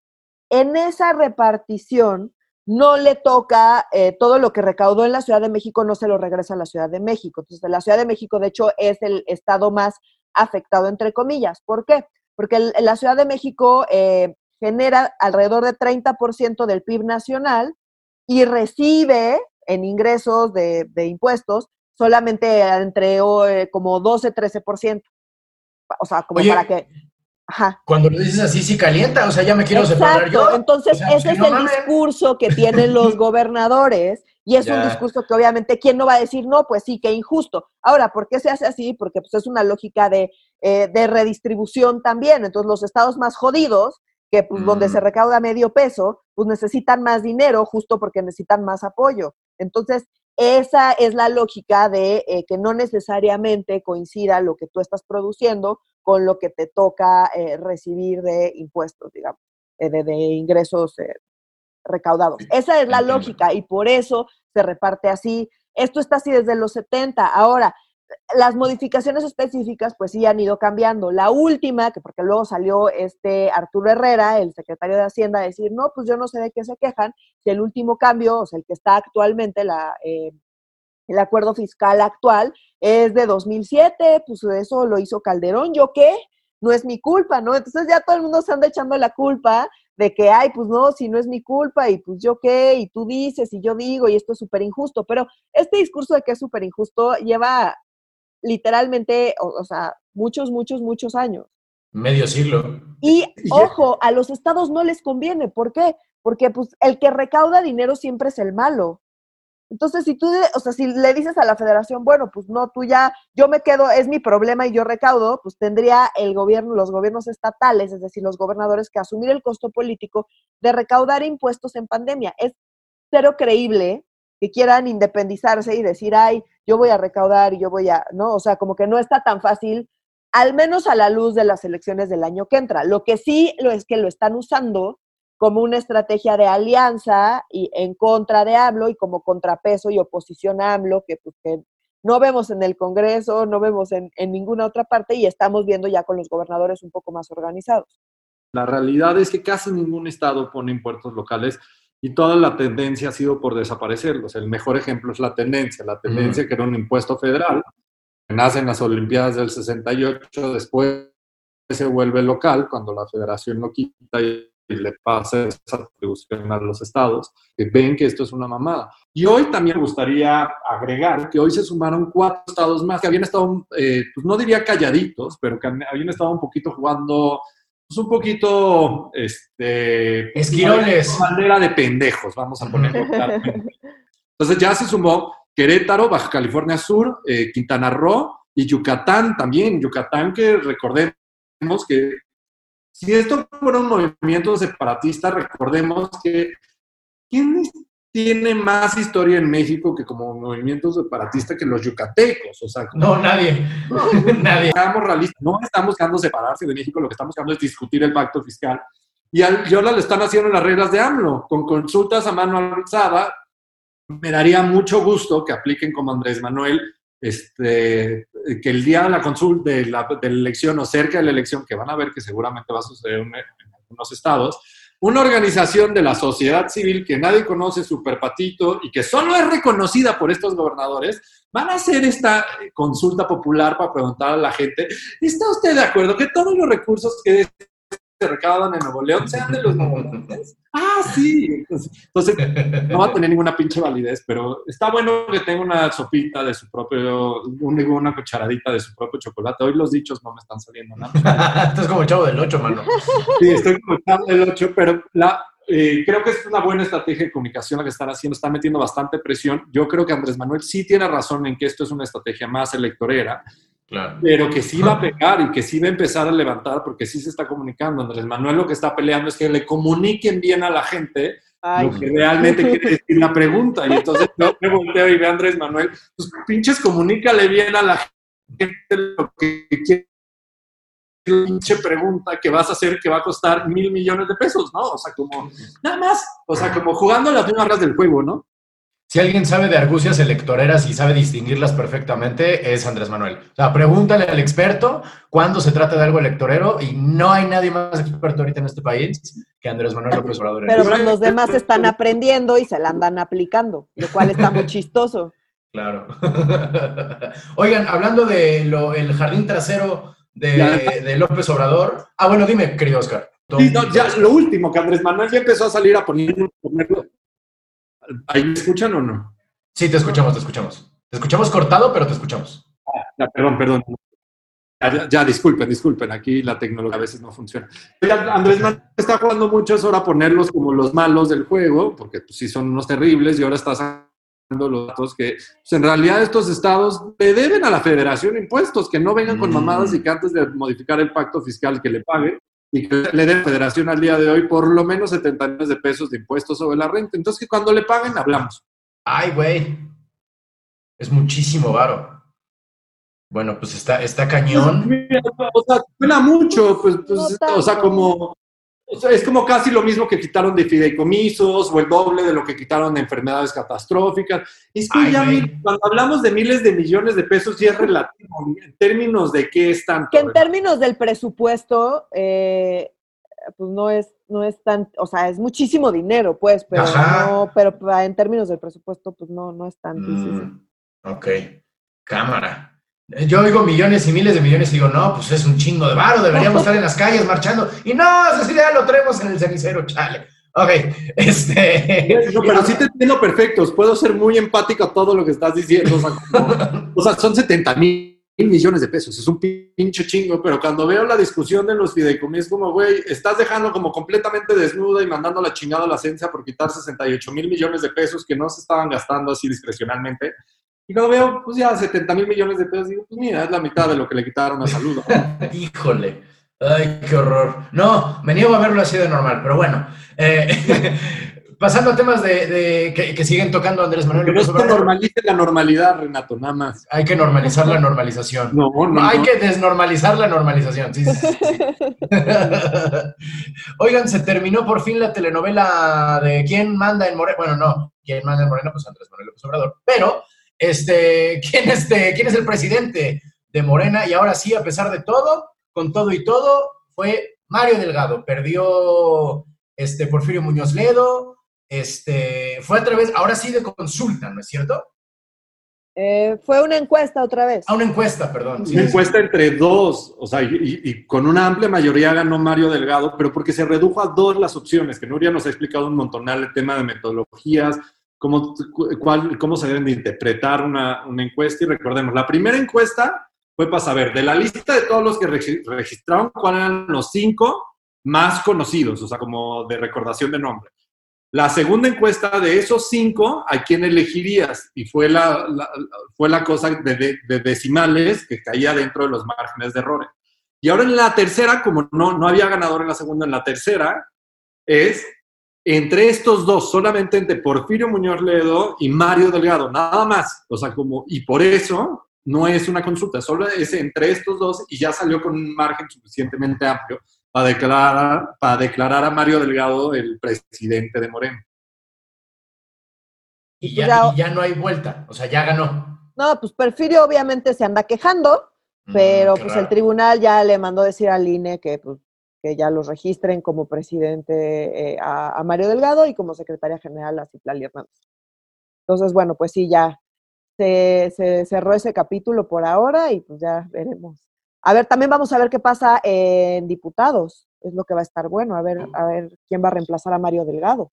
S1: En esa repartición, no le toca eh, todo lo que recaudó en la Ciudad de México, no se lo regresa a la Ciudad de México. Entonces, la Ciudad de México, de hecho, es el estado más afectado, entre comillas. ¿Por qué? Porque la Ciudad de México eh, genera alrededor de 30% del PIB nacional y recibe en ingresos de, impuestos solamente entre eh, como 12-13%. O sea, como para que
S2: cuando lo dices así, sí calienta, o sea, ya me quiero separar yo.
S1: Entonces, ese es el discurso que tienen los gobernadores y es un discurso que obviamente, ¿quién no va a decir no? Pues sí, qué injusto. Ahora, ¿por qué se hace así? Porque pues, es una lógica de, eh, de redistribución también. Entonces, los estados más jodidos, que pues, donde se recauda medio peso, pues necesitan más dinero justo porque necesitan más apoyo. Entonces, esa es la lógica de eh, que no necesariamente coincida lo que tú estás produciendo con lo que te toca eh, recibir de impuestos, digamos, eh, de, ingresos recaudados. Esa es la lógica y por eso se reparte así. Esto está así desde los 70. Ahora, las modificaciones específicas pues sí han ido cambiando. La última, que porque luego salió este Arturo Herrera, el secretario de Hacienda, a decir, no, pues yo no sé de qué se quejan, si el último cambio, o sea, el que está actualmente, la, eh, el acuerdo fiscal actual, es de 2007, pues eso lo hizo Calderón, ¿yo qué? No es mi culpa, ¿no? Entonces ya todo el mundo se anda echando la culpa de que, ay, pues no, si no es mi culpa, y pues yo qué, y tú dices, y yo digo, y esto es súper injusto. Pero este discurso de que es súper injusto lleva literalmente, o, sea, muchos, muchos, muchos años.
S2: Medio siglo.
S1: Y ojo, a los estados no les conviene. ¿Por qué? Porque pues el que recauda dinero siempre es el malo. Entonces, si tú, o sea, si le dices a la federación, bueno, pues no, tú ya, yo me quedo, es mi problema y yo recaudo, pues tendría el gobierno, los gobiernos estatales, es decir, los gobernadores, que asumir el costo político de recaudar impuestos en pandemia. Es cero creíble que quieran independizarse y decir, ay, yo voy a recaudar y yo voy a, ¿no? O sea, como que no está tan fácil, al menos a la luz de las elecciones del año que entra. Lo que sí lo es que lo están usando como una estrategia de alianza y en contra de AMLO y como contrapeso y oposición a AMLO, que, pues, que no vemos en el Congreso, no vemos en, en ninguna otra parte y estamos viendo ya con los gobernadores un poco más organizados.
S3: La realidad es que casi ningún estado pone impuestos locales y toda la tendencia ha sido por desaparecerlos. El mejor ejemplo es la tendencia, la tendencia que era un impuesto federal, que nace en las Olimpiadas del 68, después se vuelve local cuando la federación lo quita y le pasa esa atribución a los estados, que ven que esto es una mamada. Y hoy también me gustaría agregar que hoy se sumaron cuatro estados más que habían estado, eh, pues no diría calladitos, pero que habían estado un poquito jugando pues un poquito, este...
S2: Esquiroles.
S3: Manera de pendejos, vamos a ponerlo Entonces ya se sumó Querétaro, Baja California Sur, eh, Quintana Roo y Yucatán también. Yucatán que recordemos que si esto fuera un movimiento separatista, recordemos que ¿quién tiene más historia en México que como movimiento separatista que los yucatecos. O sea,
S2: no, nadie. nadie.
S3: realistas. No estamos buscando separarse de México, lo que estamos buscando es discutir el pacto fiscal. Y al, yo lo están haciendo las reglas de AMLO, con consultas a mano alzada. Me daría mucho gusto que apliquen como Andrés Manuel, este, que el día de la consulta, de la, elección o cerca de la elección, que van a ver que seguramente va a suceder en algunos estados, una organización de la sociedad civil que nadie conoce, super patito, y que solo es reconocida por estos gobernadores, van a hacer esta consulta popular para preguntar a la gente, ¿está usted de acuerdo que todos los recursos que se recaudan en Nuevo León sean de los? Ah, sí. Entonces, no va a tener ninguna pinche validez, pero está bueno que tenga una sopita de su propio, una cucharadita de su propio chocolate. Hoy los dichos no me están saliendo
S2: nada. Estás como chavo del 8, mano.
S3: Sí, estoy como chavo del 8, pero la, eh, creo que es una buena estrategia de comunicación la que están haciendo, están metiendo bastante presión. Yo creo que Andrés Manuel sí tiene razón en que esto es una estrategia más electorera, pero que sí va a pegar y que sí va a empezar a levantar porque sí se está comunicando. Andrés Manuel lo que está peleando es que le comuniquen bien a la gente lo que realmente quiere decir la pregunta. Y entonces yo me volteo y veo a Andrés Manuel, pues pinches comunícale bien a la gente lo que quiere pinche pregunta que vas a hacer que va a costar mil millones de pesos, ¿no? O sea, como, nada más, o sea, como jugando las mismas reglas del juego, ¿no?
S2: Si alguien sabe de argucias electoreras y sabe distinguirlas perfectamente, es Andrés Manuel. O sea, pregúntale al experto cuando se trata de algo electorero y no hay nadie más experto ahorita en este país que Andrés Manuel López Obrador.
S1: Pero los demás están aprendiendo y se la andan aplicando, lo cual está muy chistoso.
S2: Claro. Oigan, hablando de el jardín trasero de, López Obrador. Ah, bueno, dime, querido Oscar.
S3: Sí, ya lo último, que Andrés Manuel ya empezó a salir a ponerlo, ¿Ahí me escuchan o no?
S2: Sí, te escuchamos, te escuchamos. Te escuchamos cortado, pero te escuchamos.
S3: Ah, perdón, perdón. Ya, disculpen, disculpen, aquí la tecnología a veces no funciona. Andrés Manuel está jugando mucho es ahora ponerlos como los malos del juego, porque pues, sí son unos terribles y ahora está sacando los datos que pues, en realidad estos estados le deben a la federación impuestos, que no vengan con mamadas y que antes de modificar el pacto fiscal que le paguen, y que le den federación al día de hoy por lo menos 70 millones de pesos de impuestos sobre la renta. Entonces, que cuando le paguen, hablamos.
S2: Ay, güey. Es muchísimo varo. Bueno, pues está, está cañón.
S3: o sea, suena mucho, pues, pues o sea, como, es como casi lo mismo que quitaron de fideicomisos o el doble de lo que quitaron de enfermedades catastróficas. Es que ya cuando hablamos de miles de millones de pesos ya es relativo en términos de qué es tanto.
S1: Que en términos del presupuesto, eh, pues no es, no es tan, o sea, es muchísimo dinero, pues, pero no, pero en términos del presupuesto, pues no, no es tan
S2: mm, Ok, cámara. Yo oigo millones y miles de millones y digo, no, pues es un chingo de varo, deberíamos estar en las calles marchando. Y no, esa idea lo traemos en el cenicero, chale. Ok, este...
S3: pero sí te entiendo perfecto, puedo ser muy empático a todo lo que estás diciendo. O sea, son 70 mil millones de pesos, es un pinche chingo, pero cuando veo la discusión de los fideicomisos, como, güey, estás dejando como completamente desnuda y mandando la chingada a la ciencia por quitar 68 mil millones de pesos que no se estaban gastando así discrecionalmente y cuando veo, pues ya 70 mil millones de pesos, digo, pues mira, es la mitad de lo que le quitaron a salud.
S2: Híjole, ay, qué horror. No, me niego a verlo así de normal, pero bueno. Eh, pasando a temas de, que, siguen tocando Andrés Manuel
S3: López Obrador. No normalice la normalidad, Renato, nada más.
S2: Hay que normalizar la normalización. No, no, Hay que desnormalizar la normalización. Sí, Oigan, se terminó por fin la telenovela de quién manda en Moreno. Bueno, no, quién manda en Moreno, pues Andrés Manuel López Obrador. Pero este, ¿quién, este, ¿quién es el presidente de Morena? Y ahora sí, a pesar de todo, con todo y todo, fue Mario Delgado. Perdió este, Porfirio Muñoz Ledo, este, fue a través, ahora sí, de consulta, ¿no es cierto?
S1: Eh, fue una encuesta otra vez.
S2: Ah, una encuesta, perdón.
S3: una encuesta entre dos, o sea, y, con una amplia mayoría ganó Mario Delgado, pero porque se redujo a dos las opciones, que Nuria nos ha explicado un montonal el tema de metodologías, cómo, cuál, cómo se deben de interpretar una, una, encuesta. Y recordemos, la primera encuesta fue para saber de la lista de todos los que registraron, cuáles eran los cinco más conocidos, o sea, como de recordación de nombre. La segunda encuesta de esos cinco, ¿a quién elegirías? Y fue la, fue la cosa de, de, decimales que caía dentro de los márgenes de errores. Y ahora en la tercera, como no, no había ganador en la segunda, en la tercera es entre estos dos, solamente entre Porfirio Muñoz Ledo y Mario Delgado, nada más. O sea, como, y por eso no es una consulta, solo es entre estos dos y ya salió con un margen suficientemente amplio para declarar, para declarar a Mario Delgado el presidente de Moreno.
S2: Y ya, ya, no hay vuelta, o sea, ya ganó.
S1: No, pues Porfirio obviamente se anda quejando, mm, pero pues el tribunal ya le mandó decir al INE que pues, que ya los registren como presidente eh, a, Mario Delgado y como secretaria general a Citlali Hernández. Entonces, bueno, pues sí, ya se, cerró ese capítulo por ahora y pues ya veremos. A ver, también vamos a ver qué pasa en diputados. Es lo que va a estar bueno, a ver, a ver quién va a reemplazar a Mario Delgado.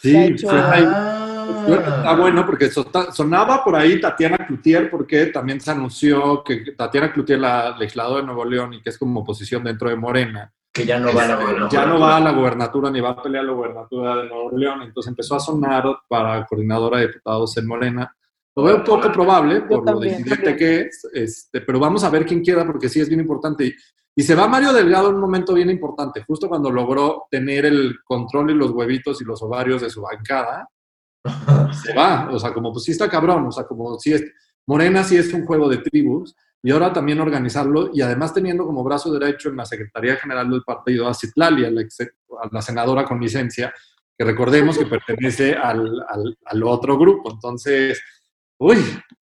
S3: Sí, está bueno porque sonaba por ahí Tatiana Cloutier, porque también se anunció que Tatiana Cloutier, la legisladora de Nuevo León y que es como oposición dentro de Morena,
S2: que ya no va a la
S3: gobernatura. Ya no va a la gobernatura ni va a pelear la gobernatura de Nuevo León. Entonces empezó a sonar para coordinadora de diputados en Morena. Lo veo poco probable por lo decidente que es, este, pero vamos a ver quién queda porque sí es bien importante. Y, se va Mario Delgado en un momento bien importante, justo cuando logró tener el control y los huevitos y los ovarios de su bancada. se va, o sea, como pues sí está cabrón, o sea, como si es, Morena sí es un juego de tribus y ahora también organizarlo y además teniendo como brazo derecho en la Secretaría General del partido a Citlali, a la, senadora con licencia, que recordemos que pertenece al, al, otro grupo. Entonces, uy,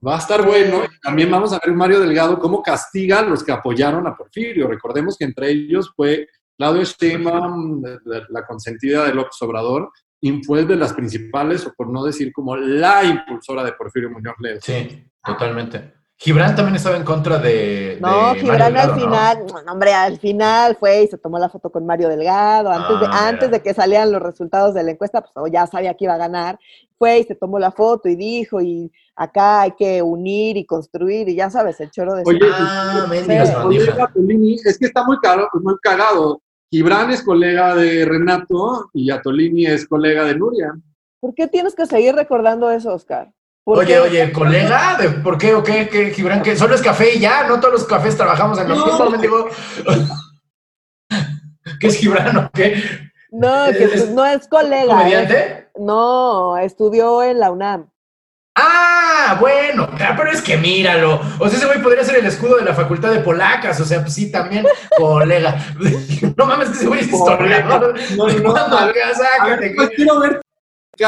S3: va a estar bueno. También vamos a ver Mario Delgado cómo castiga a los que apoyaron a Porfirio. Recordemos que entre ellos fue Claudio Sheinbaum, la consentida de López Obrador, y fue de las principales, o por no decir como la impulsora de Porfirio Muñoz Ledo.
S2: Sí, totalmente. Gibran también estaba en contra de.
S1: No, Gibran al final, ¿no? hombre, al final fue y se tomó la foto con Mario Delgado. Antes, de, ah, antes de que salieran los resultados de la encuesta, pues oh, ya sabía que iba a ganar. Fue y se tomó la foto y dijo, y acá hay que unir y construir, y ya sabes, el choro de.
S3: Oye, ah, es que está muy caro, muy cagado. Gibran es colega de Renato y Atolini es colega de Nuria.
S1: ¿Por qué tienes que seguir recordando eso, Oscar?
S2: Oye, oye, colega, ¿por qué o qué, qué, Gibran? ¿Que solo es café y ya? No todos los cafés trabajamos en los digo. ¿Qué es Gibran o qué?
S1: No, que no es colega.
S2: ¿Comediante?
S1: no, estudió en la UNAM.
S2: ¡Ah! Ah, bueno, pero es que míralo. O sea, ese güey podría ser el escudo de la facultad de polacas. O sea, pues sí, también, colega. no mames, que ese güey es historiador. No, no, no,
S3: pues quiero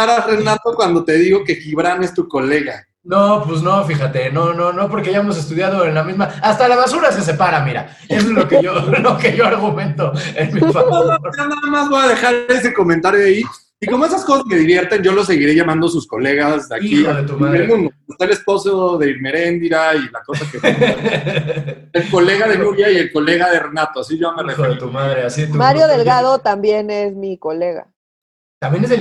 S3: ver cara, Renato, cuando te digo que Gibran es tu colega.
S2: No, pues no, fíjate, no, no, no, porque ya hemos estudiado en la misma. Hasta la basura se separa, mira. Es lo que yo, lo que yo argumento en mi favor.
S3: nada más voy a dejar ese comentario ahí. Y como esas cosas me divierten, yo lo seguiré llamando sus colegas de aquí
S2: de tu madre.
S3: mundo. Está el esposo de Irmeréndira y la cosa que... el colega de Nuria y el colega de Renato, así yo me refiero.
S2: de tu madre, así
S1: Mario Delgado también es mi colega.
S2: ¿También es del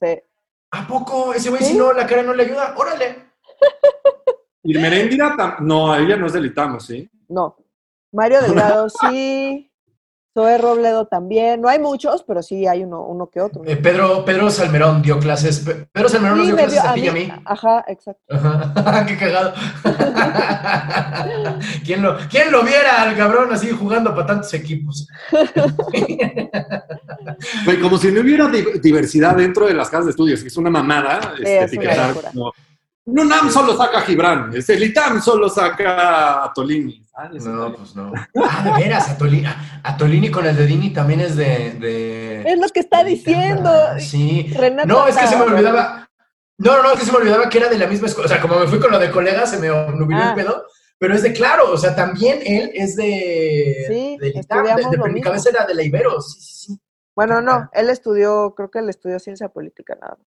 S2: Sí. ¿A poco? Ese güey, si no, la cara no le ayuda, órale.
S3: Irmeréndira, no, ella no es del ITAM, ¿sí?
S1: No. Mario Delgado sí. Zoe Robledo también. No hay muchos, pero sí hay uno, uno que otro.
S2: Eh, Pedro, Pedro Salmerón dio clases. Pedro Salmerón nos dio clases a, ti y a mí.
S1: Ajá, exacto.
S2: Qué cagado. ¿Quién, lo, ¿Quién lo viera al cabrón así jugando para tantos equipos?
S3: como si no hubiera diversidad dentro de las casas de estudios. Es una mamada. Este, no, NAM solo saca a Gibran, el ITAM solo saca a Tolini.
S2: Ah, no, pues no. Ah, de veras, a Tolini, a Tolini con el de Dini también es de,
S1: Es lo que está diciendo.
S2: Sí. no, es que se me olvidaba. No, no, no, es que se me olvidaba que era de la misma escuela. O sea, como me fui con lo de colegas, se me nubiló el ah. pedo. Pero es de claro, o sea, también él es de.
S1: Sí,
S2: de, ITAM, de, de mi cabeza era de la Ibero. Sí, sí, sí.
S1: Bueno, no, él estudió, creo que él estudió ciencia política nada más.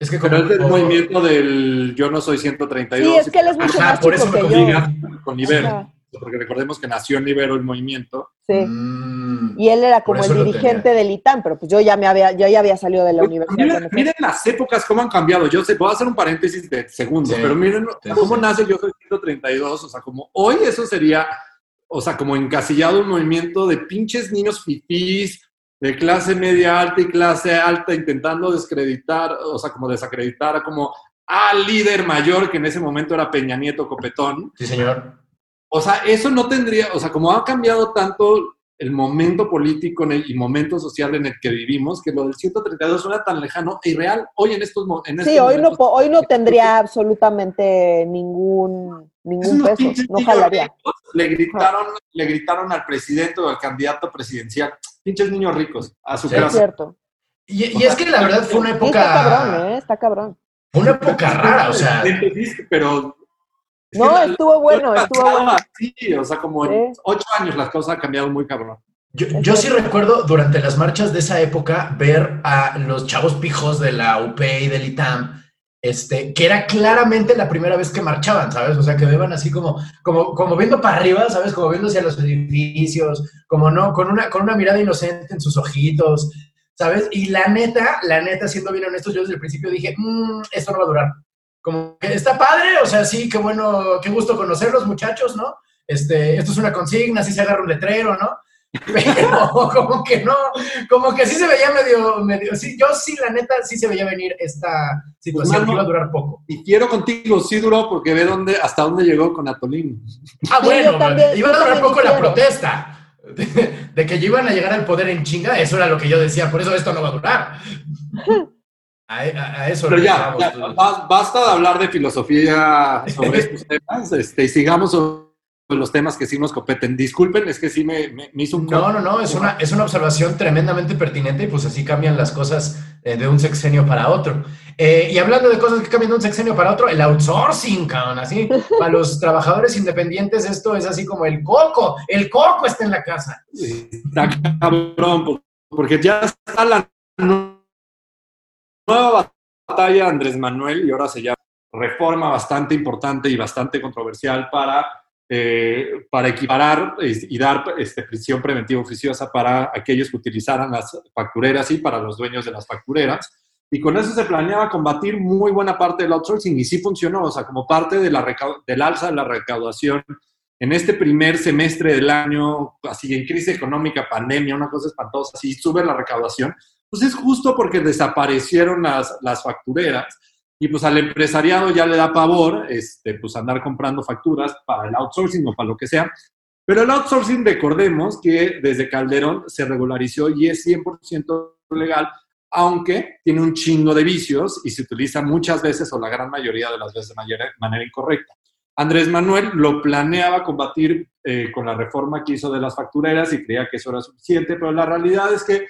S3: Es que como, Pero es del movimiento del yo no soy 132.
S1: Sí, es que él es mucho más por eso que
S3: yo. con Ibero. Porque recordemos que nació en Ibero el movimiento.
S1: Sí. Mm. y él era como el dirigente del ITAM, pero pues yo ya me había, yo ya había salido de la universidad.
S3: Miren, las épocas cómo han cambiado. Yo sé, puedo hacer un paréntesis de segundos, pero miren cómo nace yo soy 132. O sea, como hoy eso sería, o sea, como encasillado un movimiento de pinches niños fifís, de clase media alta y clase alta intentando descreditar, o sea, como desacreditar a como al líder mayor que en ese momento era Peña Nieto Copetón.
S2: Sí, señor.
S3: O sea, eso no tendría, o sea, como ha cambiado tanto el momento político y momento social en el que vivimos, que lo del 132 suena tan lejano y real hoy en estos momentos.
S1: Sí, hoy no, hoy no tendría absolutamente ningún, ningún peso, no jalaría.
S3: Le gritaron, le gritaron al presidente o al candidato presidencial, pinches niños ricos, a su casa.
S1: Es cierto.
S2: Y, es que la verdad fue una época...
S1: está cabrón, ¿eh? Está cabrón.
S2: Fue una época rara, o sea...
S3: Pero
S1: no, estuvo bueno, estuvo bueno.
S3: Sí, o sea, como en ocho años las cosas han cambiado muy cabrón.
S2: Yo, sí recuerdo durante las marchas de esa época ver a los chavos pijos de la UP y del ITAM, este, que era claramente la primera vez que marchaban, ¿sabes? O sea, que iban así como, como, como viendo para arriba, ¿sabes? Como viendo hacia los edificios, como no, con una, con una mirada inocente en sus ojitos, ¿sabes? Y la neta, la neta, siendo bien honestos, yo desde el principio dije, mmm, esto no va a durar como que está padre, o sea, sí, qué bueno, qué gusto conocerlos, muchachos, ¿no? Este, esto es una consigna, así se agarra un letrero, ¿no? Pero como que no, como que sí se veía medio, medio, sí, yo sí, la neta, sí se veía venir esta situación que iba a durar poco.
S3: Y quiero contigo, sí duró, porque ve dónde, hasta dónde llegó con Atolín.
S2: Ah, bueno, iba a durar poco la protesta. De, de, que iban a llegar al poder en chinga, eso era lo que yo decía, por eso esto no va a durar. A, eso
S3: Pero ya, basta de hablar de filosofía sobre estos temas este, y sigamos sobre los temas que sí nos competen. Disculpen, es que sí me, me, hizo un...
S2: No, no, no, es una, es una observación tremendamente pertinente y pues así cambian las cosas eh, de un sexenio para otro. Eh, y hablando de cosas que cambian de un sexenio para otro, el outsourcing, cabrón, así, para los trabajadores independientes esto es así como el coco, el coco está en la casa.
S3: Está cabrón, porque ya está la nueva batalla Andrés Manuel y ahora se llama reforma bastante importante y bastante controversial para, eh, para equiparar y dar este, prisión preventiva oficiosa para aquellos que utilizaran las factureras y para los dueños de las factureras. Y con eso se planeaba combatir muy buena parte del outsourcing y sí funcionó, o sea, como parte de la del alza de la recaudación en este primer semestre del año, así en crisis económica, pandemia, una cosa espantosa, así sube la recaudación, pues es justo porque desaparecieron las, las factureras y pues al empresariado ya le da pavor este, pues andar comprando facturas para el outsourcing o para lo que sea. Pero el outsourcing, recordemos que desde Calderón se regularizó y es 100% legal aunque tiene un chingo de vicios y se utiliza muchas veces o la gran mayoría de las veces de manera, incorrecta. Andrés Manuel lo planeaba combatir eh, con la reforma que hizo de las factureras y creía que eso era suficiente, pero la realidad es que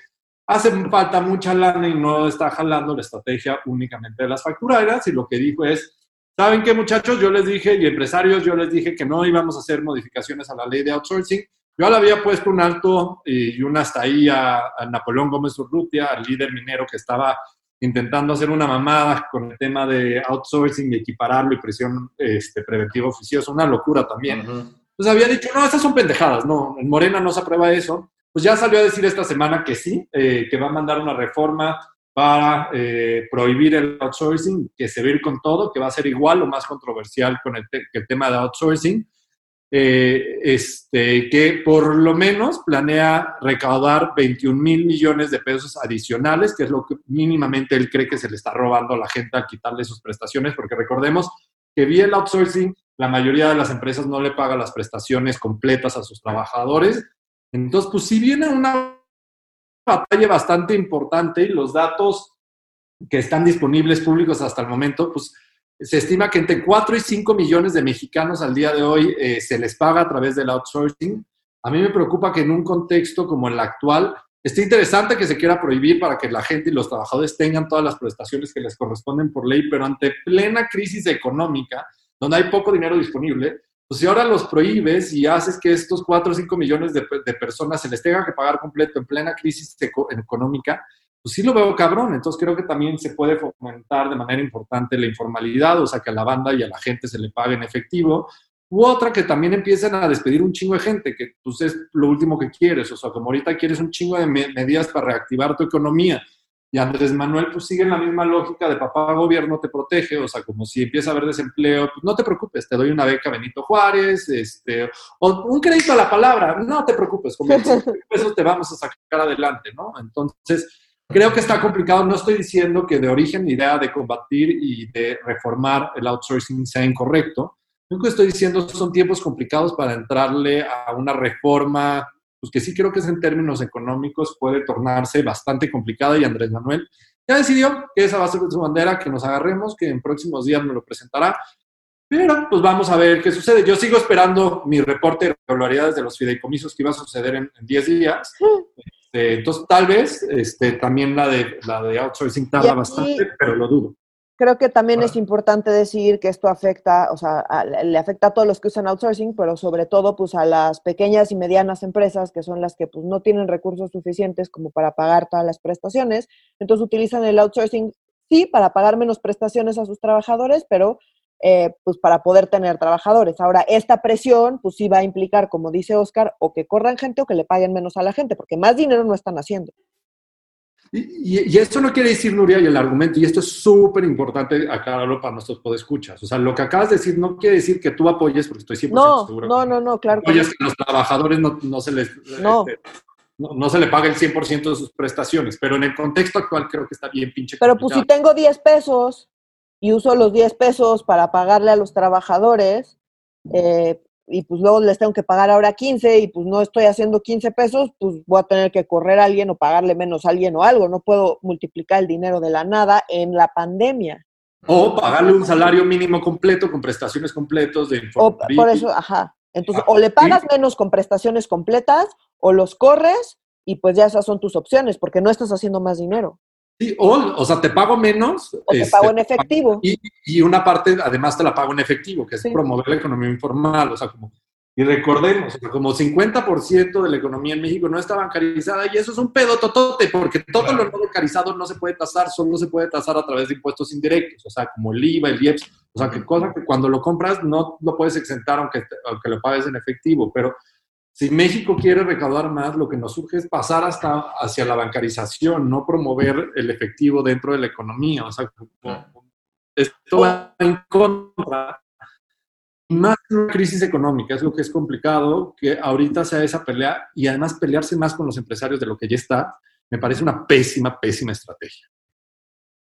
S3: hace falta mucha lana y no está jalando la estrategia únicamente de las factureras y lo que dijo es, ¿saben qué muchachos? Yo les dije, y empresarios, yo les dije que no íbamos a hacer modificaciones a la ley de outsourcing yo le había puesto un alto y un hasta ahí a, Napoleón Gómez Urrutia, al líder minero que estaba intentando hacer una mamada con el tema de outsourcing y equipararlo y presión este, preventiva oficiosa, una locura también. Pues había dicho, no, estas son pendejadas, no, en Morena no se aprueba eso. Pues ya salió a decir esta semana que sí, eh, que va a mandar una reforma para eh, prohibir el outsourcing, que se va a ir con todo, que va a ser igual o más controversial con el, el tema de outsourcing eh, este, que por lo menos planea recaudar 21 mil millones de pesos adicionales, que es lo que mínimamente él cree que se le está robando a la gente al quitarle sus prestaciones, porque recordemos que vía el outsourcing, la mayoría de las empresas no le paga las prestaciones completas a sus trabajadores. Entonces, pues si viene una batalla bastante importante y los datos que están disponibles públicos hasta el momento, pues se estima que entre 4 y 5 millones de mexicanos al día de hoy eh, se les paga a través del outsourcing. A mí me preocupa que en un contexto como el actual, esté interesante que se quiera prohibir para que la gente y los trabajadores tengan todas las prestaciones que les corresponden por ley, pero ante plena crisis económica, donde hay poco dinero disponible, pues si ahora los prohíbes y haces que estos 4 o 5 millones de, de personas se les tenga que pagar completo en plena crisis económica, pues sí lo veo cabrón. Entonces creo que también se puede fomentar de manera importante la informalidad, o sea, que a la banda y a la gente se le pague en efectivo. U otra, que también empiecen a despedir un chingo de gente, que pues es lo último que quieres. O sea, como ahorita quieres un chingo de medidas para reactivar tu economía. Y Andrés Manuel pues sigue en la misma lógica de papá gobierno te protege, o sea, como si empieza a haber desempleo, pues no te preocupes, te doy una beca Benito Juárez, este, o un crédito a la palabra, no te preocupes, con eso te vamos a sacar adelante, ¿no? Entonces, Creo que está complicado. No estoy diciendo que de origen idea de combatir y de reformar el outsourcing sea incorrecto. Lo estoy diciendo son tiempos complicados para entrarle a una reforma, pues que sí creo que es en términos económicos puede tornarse bastante complicada y Andrés Manuel ya decidió que esa va a ser su bandera, que nos agarremos, que en próximos días me lo presentará. Pero pues vamos a ver qué sucede. Yo sigo esperando mi reporte de regularidades de los fideicomisos que iba a suceder en 10 días. Este, entonces, tal vez este, también la de, la de outsourcing tarda bastante, pero lo dudo.
S1: Creo que también es importante decir que esto afecta, o sea, le afecta a todos los que usan outsourcing, pero sobre todo pues a las pequeñas y medianas empresas que son las que pues no tienen recursos suficientes como para pagar todas las prestaciones. Entonces utilizan el outsourcing sí para pagar menos prestaciones a sus trabajadores, pero eh, pues para poder tener trabajadores. Ahora, esta presión, pues sí va a implicar, como dice Oscar, o que corran gente o que le paguen menos a la gente, porque más dinero no están haciendo.
S3: Y, y, esto no quiere decir, Nuria, y el argumento, y esto es súper importante aclararlo para nuestros podescuchas. O sea, lo que acabas de decir no quiere decir que tú apoyes, porque estoy 100%
S1: no,
S3: seguro.
S1: No, no, no, claro.
S3: Apoyes que los trabajadores no, no se les... No. Este, no, no, se le paga el 100% de sus prestaciones, pero en el contexto actual creo que está bien pinche.
S1: Pero pues si tengo 10 pesos y uso los 10 pesos para pagarle a los trabajadores, eh, y pues luego les tengo que pagar ahora 15 y pues no estoy haciendo 15 pesos, pues voy a tener que correr a alguien o pagarle menos a alguien o algo. No puedo multiplicar el dinero de la nada en la pandemia.
S3: O pagarle un salario mínimo completo con prestaciones completas de
S1: o, Por eso, ajá. Entonces, o le pagas menos con prestaciones completas o los corres y pues ya esas son tus opciones porque no estás haciendo más dinero.
S3: Sí, o, o sea, te pago menos.
S1: O te pago en este, efectivo.
S3: Y, y, una parte, además, te la pago en efectivo, que es promover la economía informal. O sea, como, y recordemos, como 50% de la economía en México no está bancarizada y eso es un pedo totote, porque todo lo no bancarizado no se puede tasar, solo se puede tasar a través de impuestos indirectos, o sea, como el IVA, el IEPS, o sea, que cosa que cuando lo compras no lo puedes exentar aunque, aunque lo pagues en efectivo, pero si México quiere recaudar más, lo que nos surge es pasar hasta hacia la bancarización, no promover el efectivo dentro de la economía. O sea, esto va en contra. Más una crisis económica, es lo que es complicado, que ahorita sea esa pelea y además pelearse más con los empresarios de lo que ya está, me parece una pésima, pésima estrategia.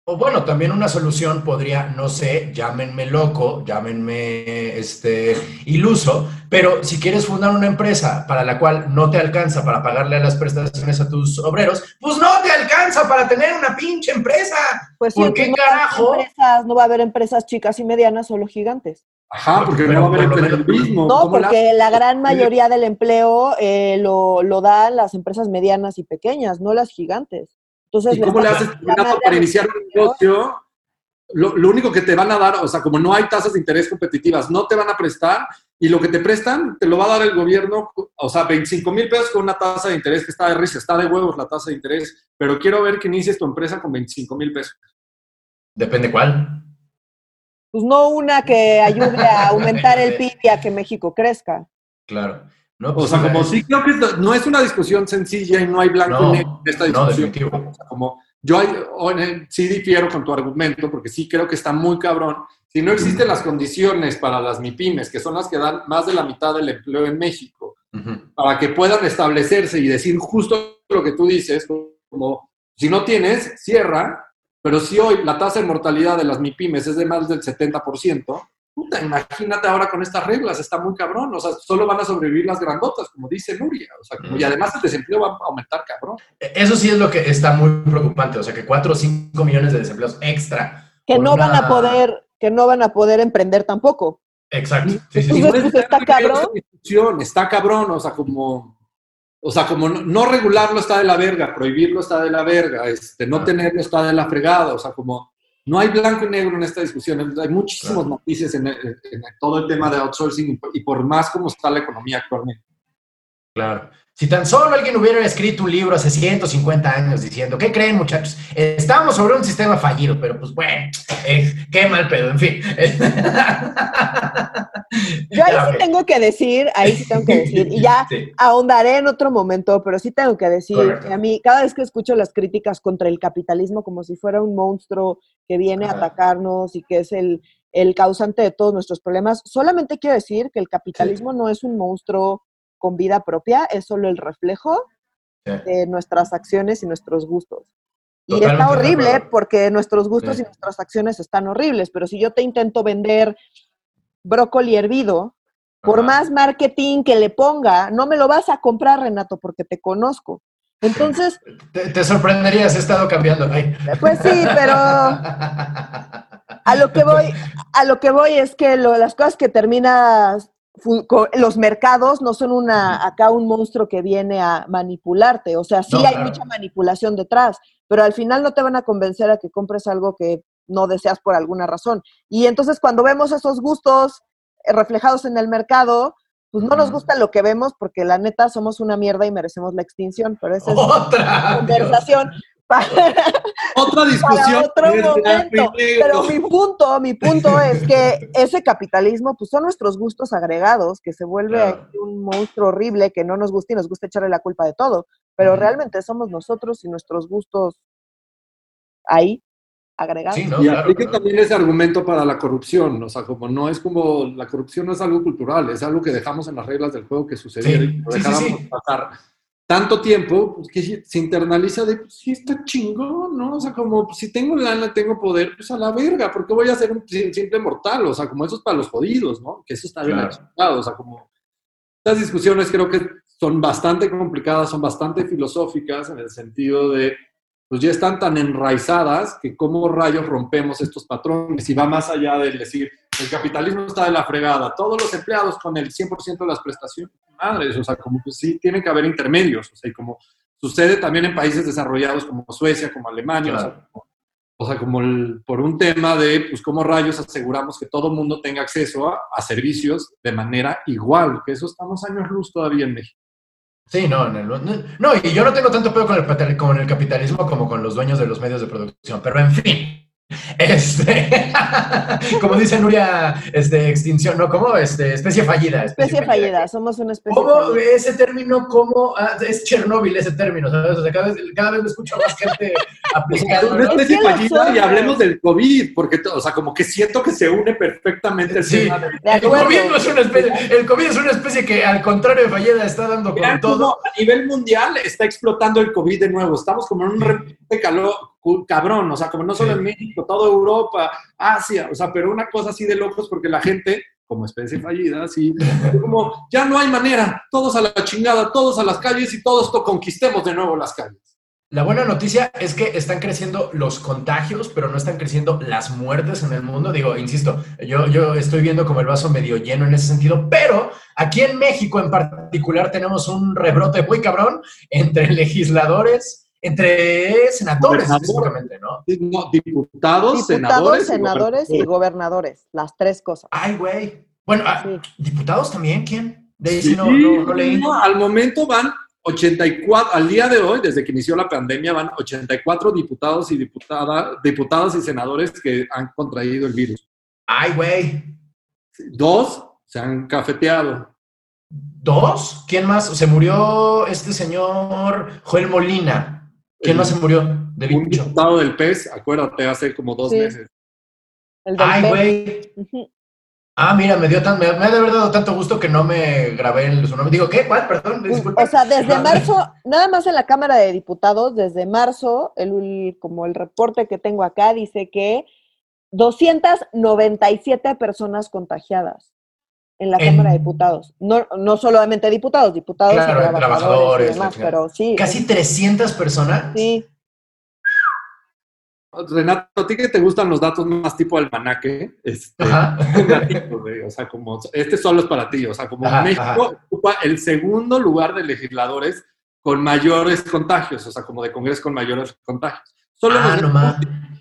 S2: O bueno, también una solución podría, no sé, llámenme loco, llámenme este, iluso, Pero si quieres fundar una empresa para la cual no te alcanza para pagarle a las prestaciones a tus obreros, pues no te alcanza para tener una pinche empresa.
S1: Pues sí, ¿Por qué carajo? no va a haber empresas chicas y medianas, solo gigantes.
S3: Ajá, porque no va a haber mismo.
S1: No, porque la... gran mayoría del empleo eh, lo, lo dan las empresas medianas y pequeñas, no las gigantes.
S3: Entonces, ¿Y cómo le haces para iniciar un negocio lo, único que te van a dar, o sea, como no hay tasas de interés competitivas, no te van a prestar y lo que te prestan te lo va a dar el gobierno, o sea, 25 mil pesos con una tasa de interés que está de risa, está de huevos la tasa de interés, pero quiero ver que inicies tu empresa con 25 mil pesos.
S2: Depende cuál.
S1: Pues no una que ayude a aumentar el PIB y a que México crezca.
S2: Claro.
S3: No, pues o sea, como sí creo que no es una discusión sencilla y no hay blanco y negro en esta discusión. No, o sea, como yo sí difiero con tu argumento porque sí creo que está muy cabrón. Si no existen las condiciones para las MIPIMES, que son las que dan más de la mitad del empleo en México, para que puedan establecerse y decir justo lo que tú dices, como si no tienes, cierra, pero si hoy la tasa de mortalidad de las MIPIMES es de más del 70%, puta, imagínate ahora con estas reglas, está muy cabrón, o sea, solo van a sobrevivir las grandotas, como dice Nuria, o sea, y además el desempleo va a aumentar cabrón.
S2: E, eso sí es lo que está muy preocupante, o sea, que 4 o 5 millones de desempleos extra.
S1: Que no van a poder, que no van a poder emprender tampoco.
S2: Exacto.
S1: Sí, sí, pues, está cabrón.
S3: Está cabrón, o sea, como, o sea, como no, regularlo está de la verga, prohibirlo está de la verga, este, no tenerlo está de la fregada, o sea, como no hay blanco y negro en esta discusión. Hay muchísimos noticias en, todo el tema de outsourcing y por más como está la economía actualmente.
S2: Claro. Si tan solo alguien hubiera escrito un libro hace 150 años diciendo, ¿qué creen muchachos? Estamos sobre un sistema fallido, pero pues bueno, eh, qué mal pedo, en fin.
S1: Yo ahí sí tengo que decir, ahí sí tengo que decir, y ya ahondaré en otro momento, pero sí tengo que decir que a mí cada vez que escucho las críticas contra el capitalismo como si fuera un monstruo que viene a atacarnos y que es el, el causante de todos nuestros problemas, solamente quiero decir que el capitalismo no es un monstruo con vida propia, es solo el reflejo de nuestras acciones y nuestros gustos. y está horrible porque nuestros gustos y nuestras acciones están horribles, pero si yo te intento vender brócoli hervido, por más marketing que le ponga, no me lo vas a comprar, Renato, porque te conozco. Entonces...
S2: Te, sorprenderías, he estado cambiando.
S1: Pues sí, pero a lo que voy, a lo que voy es que las cosas que terminas los mercados no son una acá un monstruo que viene a manipularte, o sea, sí hay mucha manipulación detrás, pero al final no te van a convencer a que compres algo que no deseas por alguna razón. Y entonces cuando vemos esos gustos reflejados en el mercado, pues no nos gusta lo que vemos porque la neta somos una mierda y merecemos la extinción, pero esa es
S2: otra
S1: conversación.
S3: Otra discusión.
S1: Pero mi punto, mi punto es que ese capitalismo, pues son nuestros gustos agregados, que se vuelve un monstruo horrible que no nos gusta y nos gusta echarle la culpa de todo. Pero realmente somos nosotros y nuestros gustos ahí agregados.
S3: y aplica también ese argumento para la corrupción, o sea, como no es como, la corrupción no es algo cultural, es algo que dejamos en las reglas del juego que sucedió y lo dejábamos pasar tanto tiempo, pues, que se internaliza de, pues sí, está chingón, ¿no? O sea, como pues, si tengo lana, tengo poder, pues a la verga, ¿por qué voy a ser un simple mortal? O sea, como eso es para los jodidos, ¿no? Que eso está bien claro. o sea, como estas discusiones creo que son bastante complicadas, son bastante filosóficas en el sentido de, pues ya están tan enraizadas que cómo rayos rompemos estos patrones y va más allá de decir, el capitalismo está de la fregada, todos los empleados con el 100% de las prestaciones madres, o sea, como que sí tiene que haber intermedios, o sea, y como sucede también en países desarrollados como Suecia, como Alemania, o sea, como, por un tema de, pues, cómo rayos aseguramos que todo el mundo tenga acceso a, servicios de manera igual, que eso estamos años luz todavía en México.
S2: Sí, no, no, no, y yo no tengo tanto pedo con el, con el capitalismo como con los dueños de los medios de producción, pero en fin. Este, como dice Nuria, este, extinción, ¿no? ¿Cómo? Este, especie fallida.
S1: Especie, fallida. somos una especie
S2: ¿Cómo ese término, cómo, ah, es Chernóbil ese término, ¿sabes? O sea, cada vez, cada vez me escucho más gente aplicando.
S3: Una especie fallida y hablemos del COVID, porque, o sea, como que siento que se une perfectamente el
S2: sí. el, COVID no es una especie, el COVID es una especie que, al contrario de fallida, está dando con todo.
S3: A nivel mundial está explotando el COVID de nuevo. Estamos como en un repente calor cabrón, o sea, como no solo en México, toda Europa, Asia, o sea, pero una cosa así de locos porque la gente como especie fallida, así como ya no hay manera, todos a la chingada, todos a las calles y todos conquistemos de nuevo las calles.
S2: La buena noticia es que están creciendo los contagios, pero no están creciendo las muertes en el mundo. Digo, insisto, yo, yo estoy viendo como el vaso medio lleno en ese sentido, pero aquí en México en particular tenemos un rebrote muy cabrón entre legisladores, entre senadores específicamente, ¿no?
S3: Diputados,
S1: senadores, senadores y, gobernadores, las tres cosas.
S2: Ay, güey. Bueno, ah, diputados también, ¿quién? De ahí no, no, leí.
S3: al momento van 84, al día de hoy, desde que inició la pandemia, van 84 diputados y diputadas, diputados y senadores que han contraído el virus.
S2: ¡Ay, güey!
S3: Dos se han cafeteado.
S2: ¿Dos? ¿Quién más? Se murió este señor Joel Molina. ¿Quién más se murió?
S3: De un diputado del PES, acuérdate, hace como dos meses.
S2: ¡Ay, güey! Ah, mira, me dio tan, me, ha de haber dado tanto gusto que no me grabé en su nombre. Digo, ¿qué? ¿Cuál? Perdón,
S1: disculpa. O sea, desde marzo, nada más en la Cámara de Diputados, desde marzo, el, como el reporte que tengo acá dice que 297 personas contagiadas en la Cámara de Diputados. No, no solamente diputados, diputados y trabajadores, y demás, pero sí.
S2: ¿Casi 300 personas?
S1: Sí.
S3: Renato, ¿a ti que te gustan los datos más tipo almanaque? Este, o sea, como, este solo es para ti, o sea, como México ocupa el segundo lugar de legisladores con mayores contagios, o sea, como de congresos con mayores contagios. Solo ah,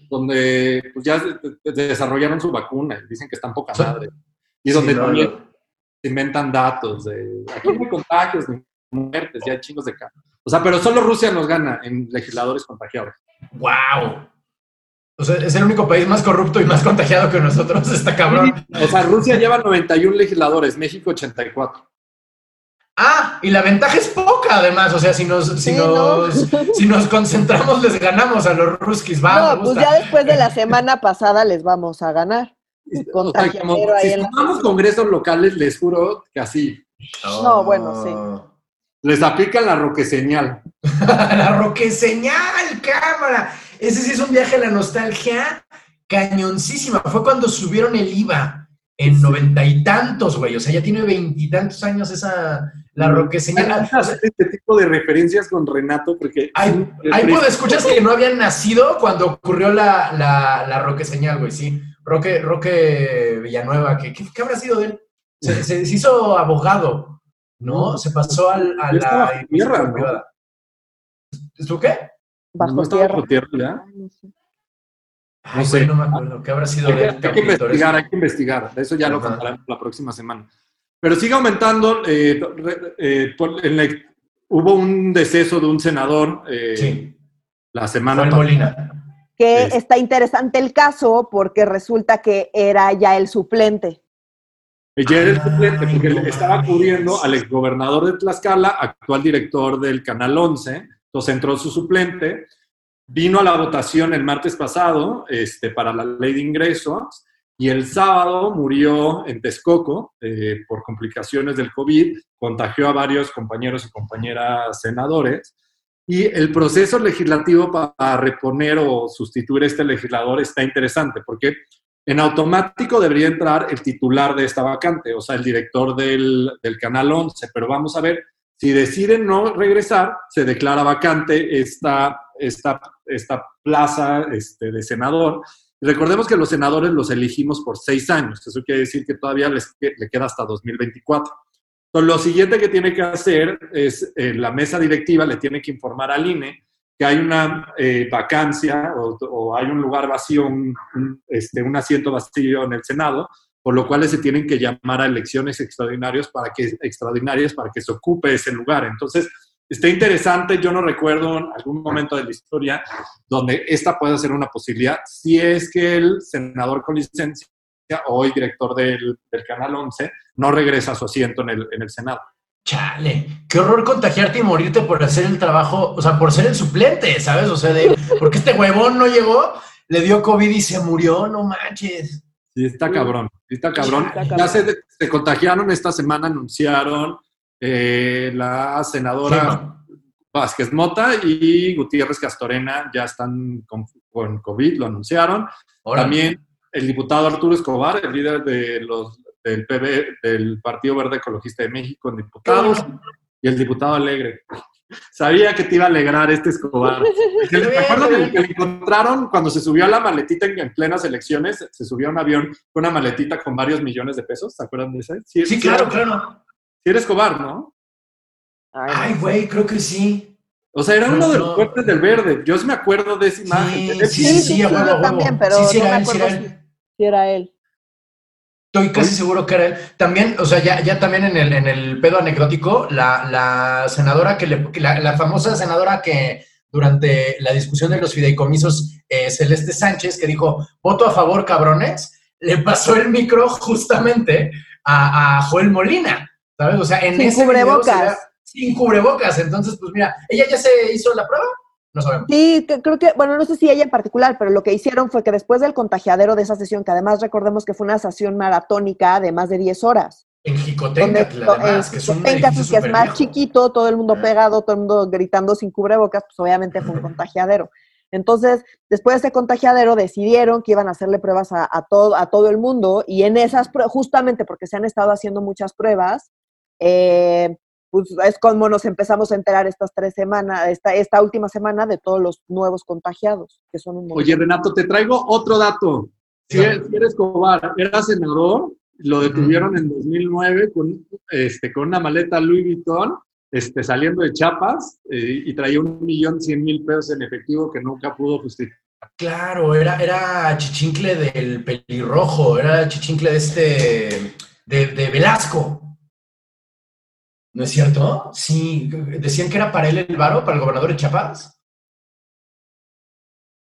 S3: donde pues, ya desarrollaron su vacuna y dicen que están poca madre. Y donde también se inventan datos de aquí no hay contagios ni muertes, ya hay chingos de cara. O sea, pero solo Rusia nos gana en legisladores contagiados.
S2: ¡Wow! O sea, es el único país más corrupto y más contagiado que nosotros, está cabrón.
S3: O sea, Rusia lleva 91 legisladores, México 84.
S2: Ah, y la ventaja es poca, además. O sea, si nos, si nos, si nos concentramos, les ganamos a los ruskis. Vamos.
S1: No, pues ya después de la semana pasada les vamos a ganar.
S3: O sea, si tomamos congresos locales, les juro que así.
S1: No, bueno, sí.
S3: Les aplican la roque señal.
S2: la roque señal, cámara. Ese sí es un viaje a la nostalgia cañoncísima. Fue cuando subieron el IVA en noventa y tantos, güey. O sea, ya tiene veintitantos años esa, la roque señal.
S3: Este tipo de referencias con Renato, porque...
S2: Hay, hay escuchas que no habían nacido cuando ocurrió la, la, la roque señal, güey, sí. Roque, Roque Villanueva, ¿qué, qué, habrá sido de él? Se, hizo abogado, ¿no? Se pasó al, a la...
S3: Tierra, ¿no?
S2: ¿Esto qué?
S1: Bajo no tierra. Bajo tierra
S3: ya.
S2: no sé. no me acuerdo. ¿Qué habrá sido
S3: hay, hay que investigar, hay que investigar. Eso ya lo contaremos la próxima semana. Pero sigue aumentando. Eh, eh, hubo un deceso de un senador eh,
S2: sí.
S3: la semana
S2: pasada.
S1: Que está interesante el caso porque resulta que era ya el suplente.
S3: Ya era el suplente porque le estaba cubriendo al exgobernador de Tlaxcala, actual director del Canal 11, entonces entró su suplente, vino a la votación el martes pasado este, para la ley de ingresos y el sábado murió en Texcoco eh, por complicaciones del COVID, contagió a varios compañeros y compañeras senadores. Y el proceso legislativo para reponer o sustituir a este legislador está interesante porque en automático debería entrar el titular de esta vacante, o sea, el director del, del Canal 11, pero vamos a ver si deciden no regresar, se declara vacante esta, esta, esta plaza este, de senador. Recordemos que los senadores los elegimos por seis años, eso quiere decir que todavía les, le queda hasta 2024. Lo siguiente que tiene que hacer es eh, la mesa directiva le tiene que informar al INE que hay una eh, vacancia o, hay un lugar vacío, un, este, un asiento vacío en el Senado, por lo cual se tienen que llamar a elecciones extraordinarias para que, extraordinarias para que se ocupe ese lugar. Entonces, está interesante, yo no recuerdo en algún momento de la historia donde esta pueda ser una posibilidad, si es que el senador con licencia, hoy director del, Canal 11, no regresa a su asiento en el, en el Senado.
S2: Chale, qué horror contagiarte y morirte por hacer el trabajo, o sea, por ser el suplente, ¿sabes? O sea, de, porque este huevón no llegó, le dio COVID y se murió, no manches.
S3: Sí, está cabrón, está cabrón. Ya se, contagiaron esta semana, anunciaron eh, la senadora Vázquez Mota y Gutiérrez Castorena ya están con, con COVID, lo anunciaron. También el diputado Arturo Escobar, el líder de los del, PB, del Partido Verde Ecologista de México en diputados y el diputado Alegre. Sabía que te iba a alegrar este Escobar. Me acuerdo que le encontraron cuando se subió a la maletita en, plenas elecciones, se subió a un avión con una maletita con varios millones de pesos, ¿se acuerdan de ese?
S2: Sí, claro, claro.
S3: Sí eres Escobar, ¿no?
S2: Ay, güey, creo que sí.
S3: O sea, era uno de los fuertes del verde. Yo sí me acuerdo de esa imagen.
S1: Sí, sí, sí, yo también, pero no me acuerdo si era él.
S2: Estoy casi seguro que era él. También, o sea, ya, ya también en el, en el pedo anecdótico, la, la senadora que le, la, famosa senadora que durante la discusión de los fideicomisos, eh, Celeste Sánchez, que dijo, voto a favor, cabrones, le pasó el micro justamente a, a Joel Molina, ¿sabes? O sea, en
S1: Sin ese cubrebocas.
S2: sin cubrebocas. Entonces, pues mira, ella ya se hizo la prueba. No sabemos.
S1: Sí, creo que, bueno, no sé si ella en particular, pero lo que hicieron fue que después del contagiadero de esa sesión, que además recordemos que fue una sesión maratónica de más de 10 horas.
S2: En Jicotenca, además, que es un que
S1: es más chiquito, todo el mundo pegado, todo el mundo gritando sin cubrebocas, pues obviamente fue un contagiadero. Entonces, después de ese contagiadero, decidieron que iban a hacerle pruebas a, todo, a todo el mundo y en esas, justamente porque se han estado haciendo muchas pruebas, eh, pues es como nos empezamos a enterar estas tres semanas, esta, esta última semana de todos los nuevos contagiados, que son un
S3: Oye, Renato, te traigo otro dato. Si eres Cobar, era senador, lo detuvieron en 2009 con, este, con una maleta Louis Vuitton, este, saliendo de Chiapas, eh, y traía un millón cien mil pesos en efectivo que nunca pudo justificar.
S2: Claro, era, era chichincle del pelirrojo, era chichincle de este, de, de Velasco. ¿No es cierto? Sí, decían que era para él el varo, para el gobernador de Chiapas.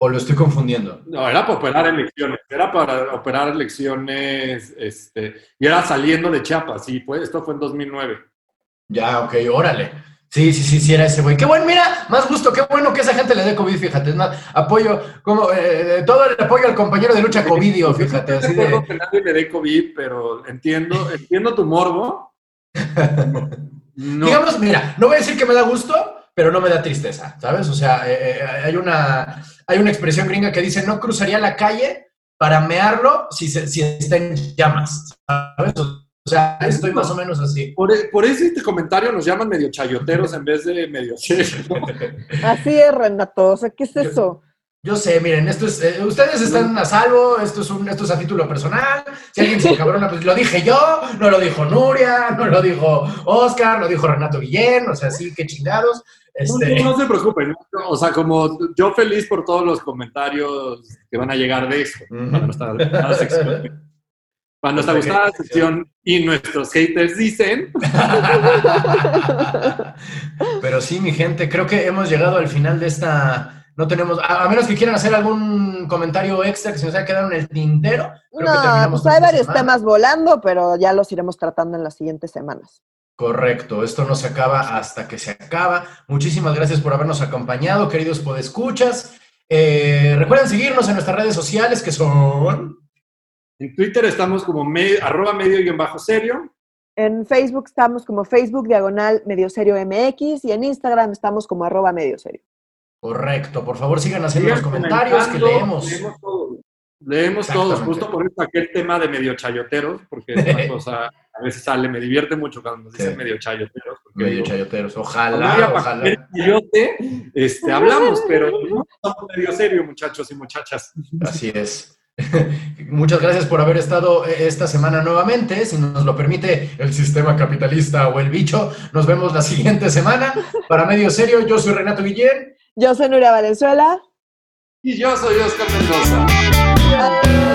S2: ¿O lo estoy confundiendo?
S3: No, era para operar elecciones, era para operar elecciones, este, y era saliendo de Chiapas, sí, pues, esto fue en 2009.
S2: Ya, ok, órale. Sí, sí, sí, sí, era ese güey. Qué bueno, mira, más gusto, qué bueno que esa gente le dé COVID, fíjate. Es más, apoyo, como, eh, todo el apoyo al compañero de lucha COVID, fíjate. Así
S3: de... que nadie le dé COVID, pero entiendo, entiendo tu morbo.
S2: Digamos, mira, no voy a decir que me da gusto, pero no me da tristeza, ¿sabes? O sea, eh, eh, hay, una, hay una expresión gringa que dice, no cruzaría la calle para mearlo si, si está en llamas, ¿sabes? O sea, estoy más o menos así.
S3: Por, e, por este comentario nos llaman medio chayoteros en vez de medio
S1: Así es, Renato. O sea, ¿qué es eso?
S2: Yo sé, miren, esto es, eh, ustedes están a salvo, esto es, un, esto es a título personal. Si alguien se cabrona, pues lo dije yo, no lo dijo Nuria, no lo dijo Oscar, lo dijo Renato Guillén, o sea, sí, qué chingados.
S3: Este... No, se preocupen, o sea, como yo feliz por todos los comentarios que van a llegar de eso, para nuestra, sección. Para nuestra gustada sección y nuestros haters dicen.
S2: Pero sí, mi gente, creo que hemos llegado al final de esta no tenemos, a, menos que quieran hacer algún comentario extra que se nos haya quedado en el tintero.
S1: no, pues hay varios temas volando, pero ya los iremos tratando en las siguientes semanas.
S2: Correcto, esto no se acaba hasta que se acaba. Muchísimas gracias por habernos acompañado, queridos podescuchas. Eh, recuerden seguirnos en nuestras redes sociales que son...
S3: En Twitter estamos como arroba medio y en bajo serio.
S1: En Facebook estamos como Facebook diagonal medio serio MX y en Instagram estamos como arroba medio serio.
S2: Correcto, por favor sigan haciendo los comentarios que leemos.
S3: Leemos todos, leemos todos justo por eso aquel tema de medio chayoteros, porque es una cosa, a veces sale, me divierte mucho cuando nos dicen medio chayoteros.
S2: Medio chayoteros, ojalá, ojalá.
S3: Chayote, este, hablamos, pero no somos medio serio, muchachos y muchachas.
S2: Así es. Muchas gracias por haber estado eh, esta semana nuevamente. Si nos lo permite el sistema capitalista o el bicho, nos vemos la siguiente semana. Para Medio Serio, yo soy Renato Guillén.
S1: Yo soy Nuria Valenzuela.
S3: Y yo soy Oscar Mendoza.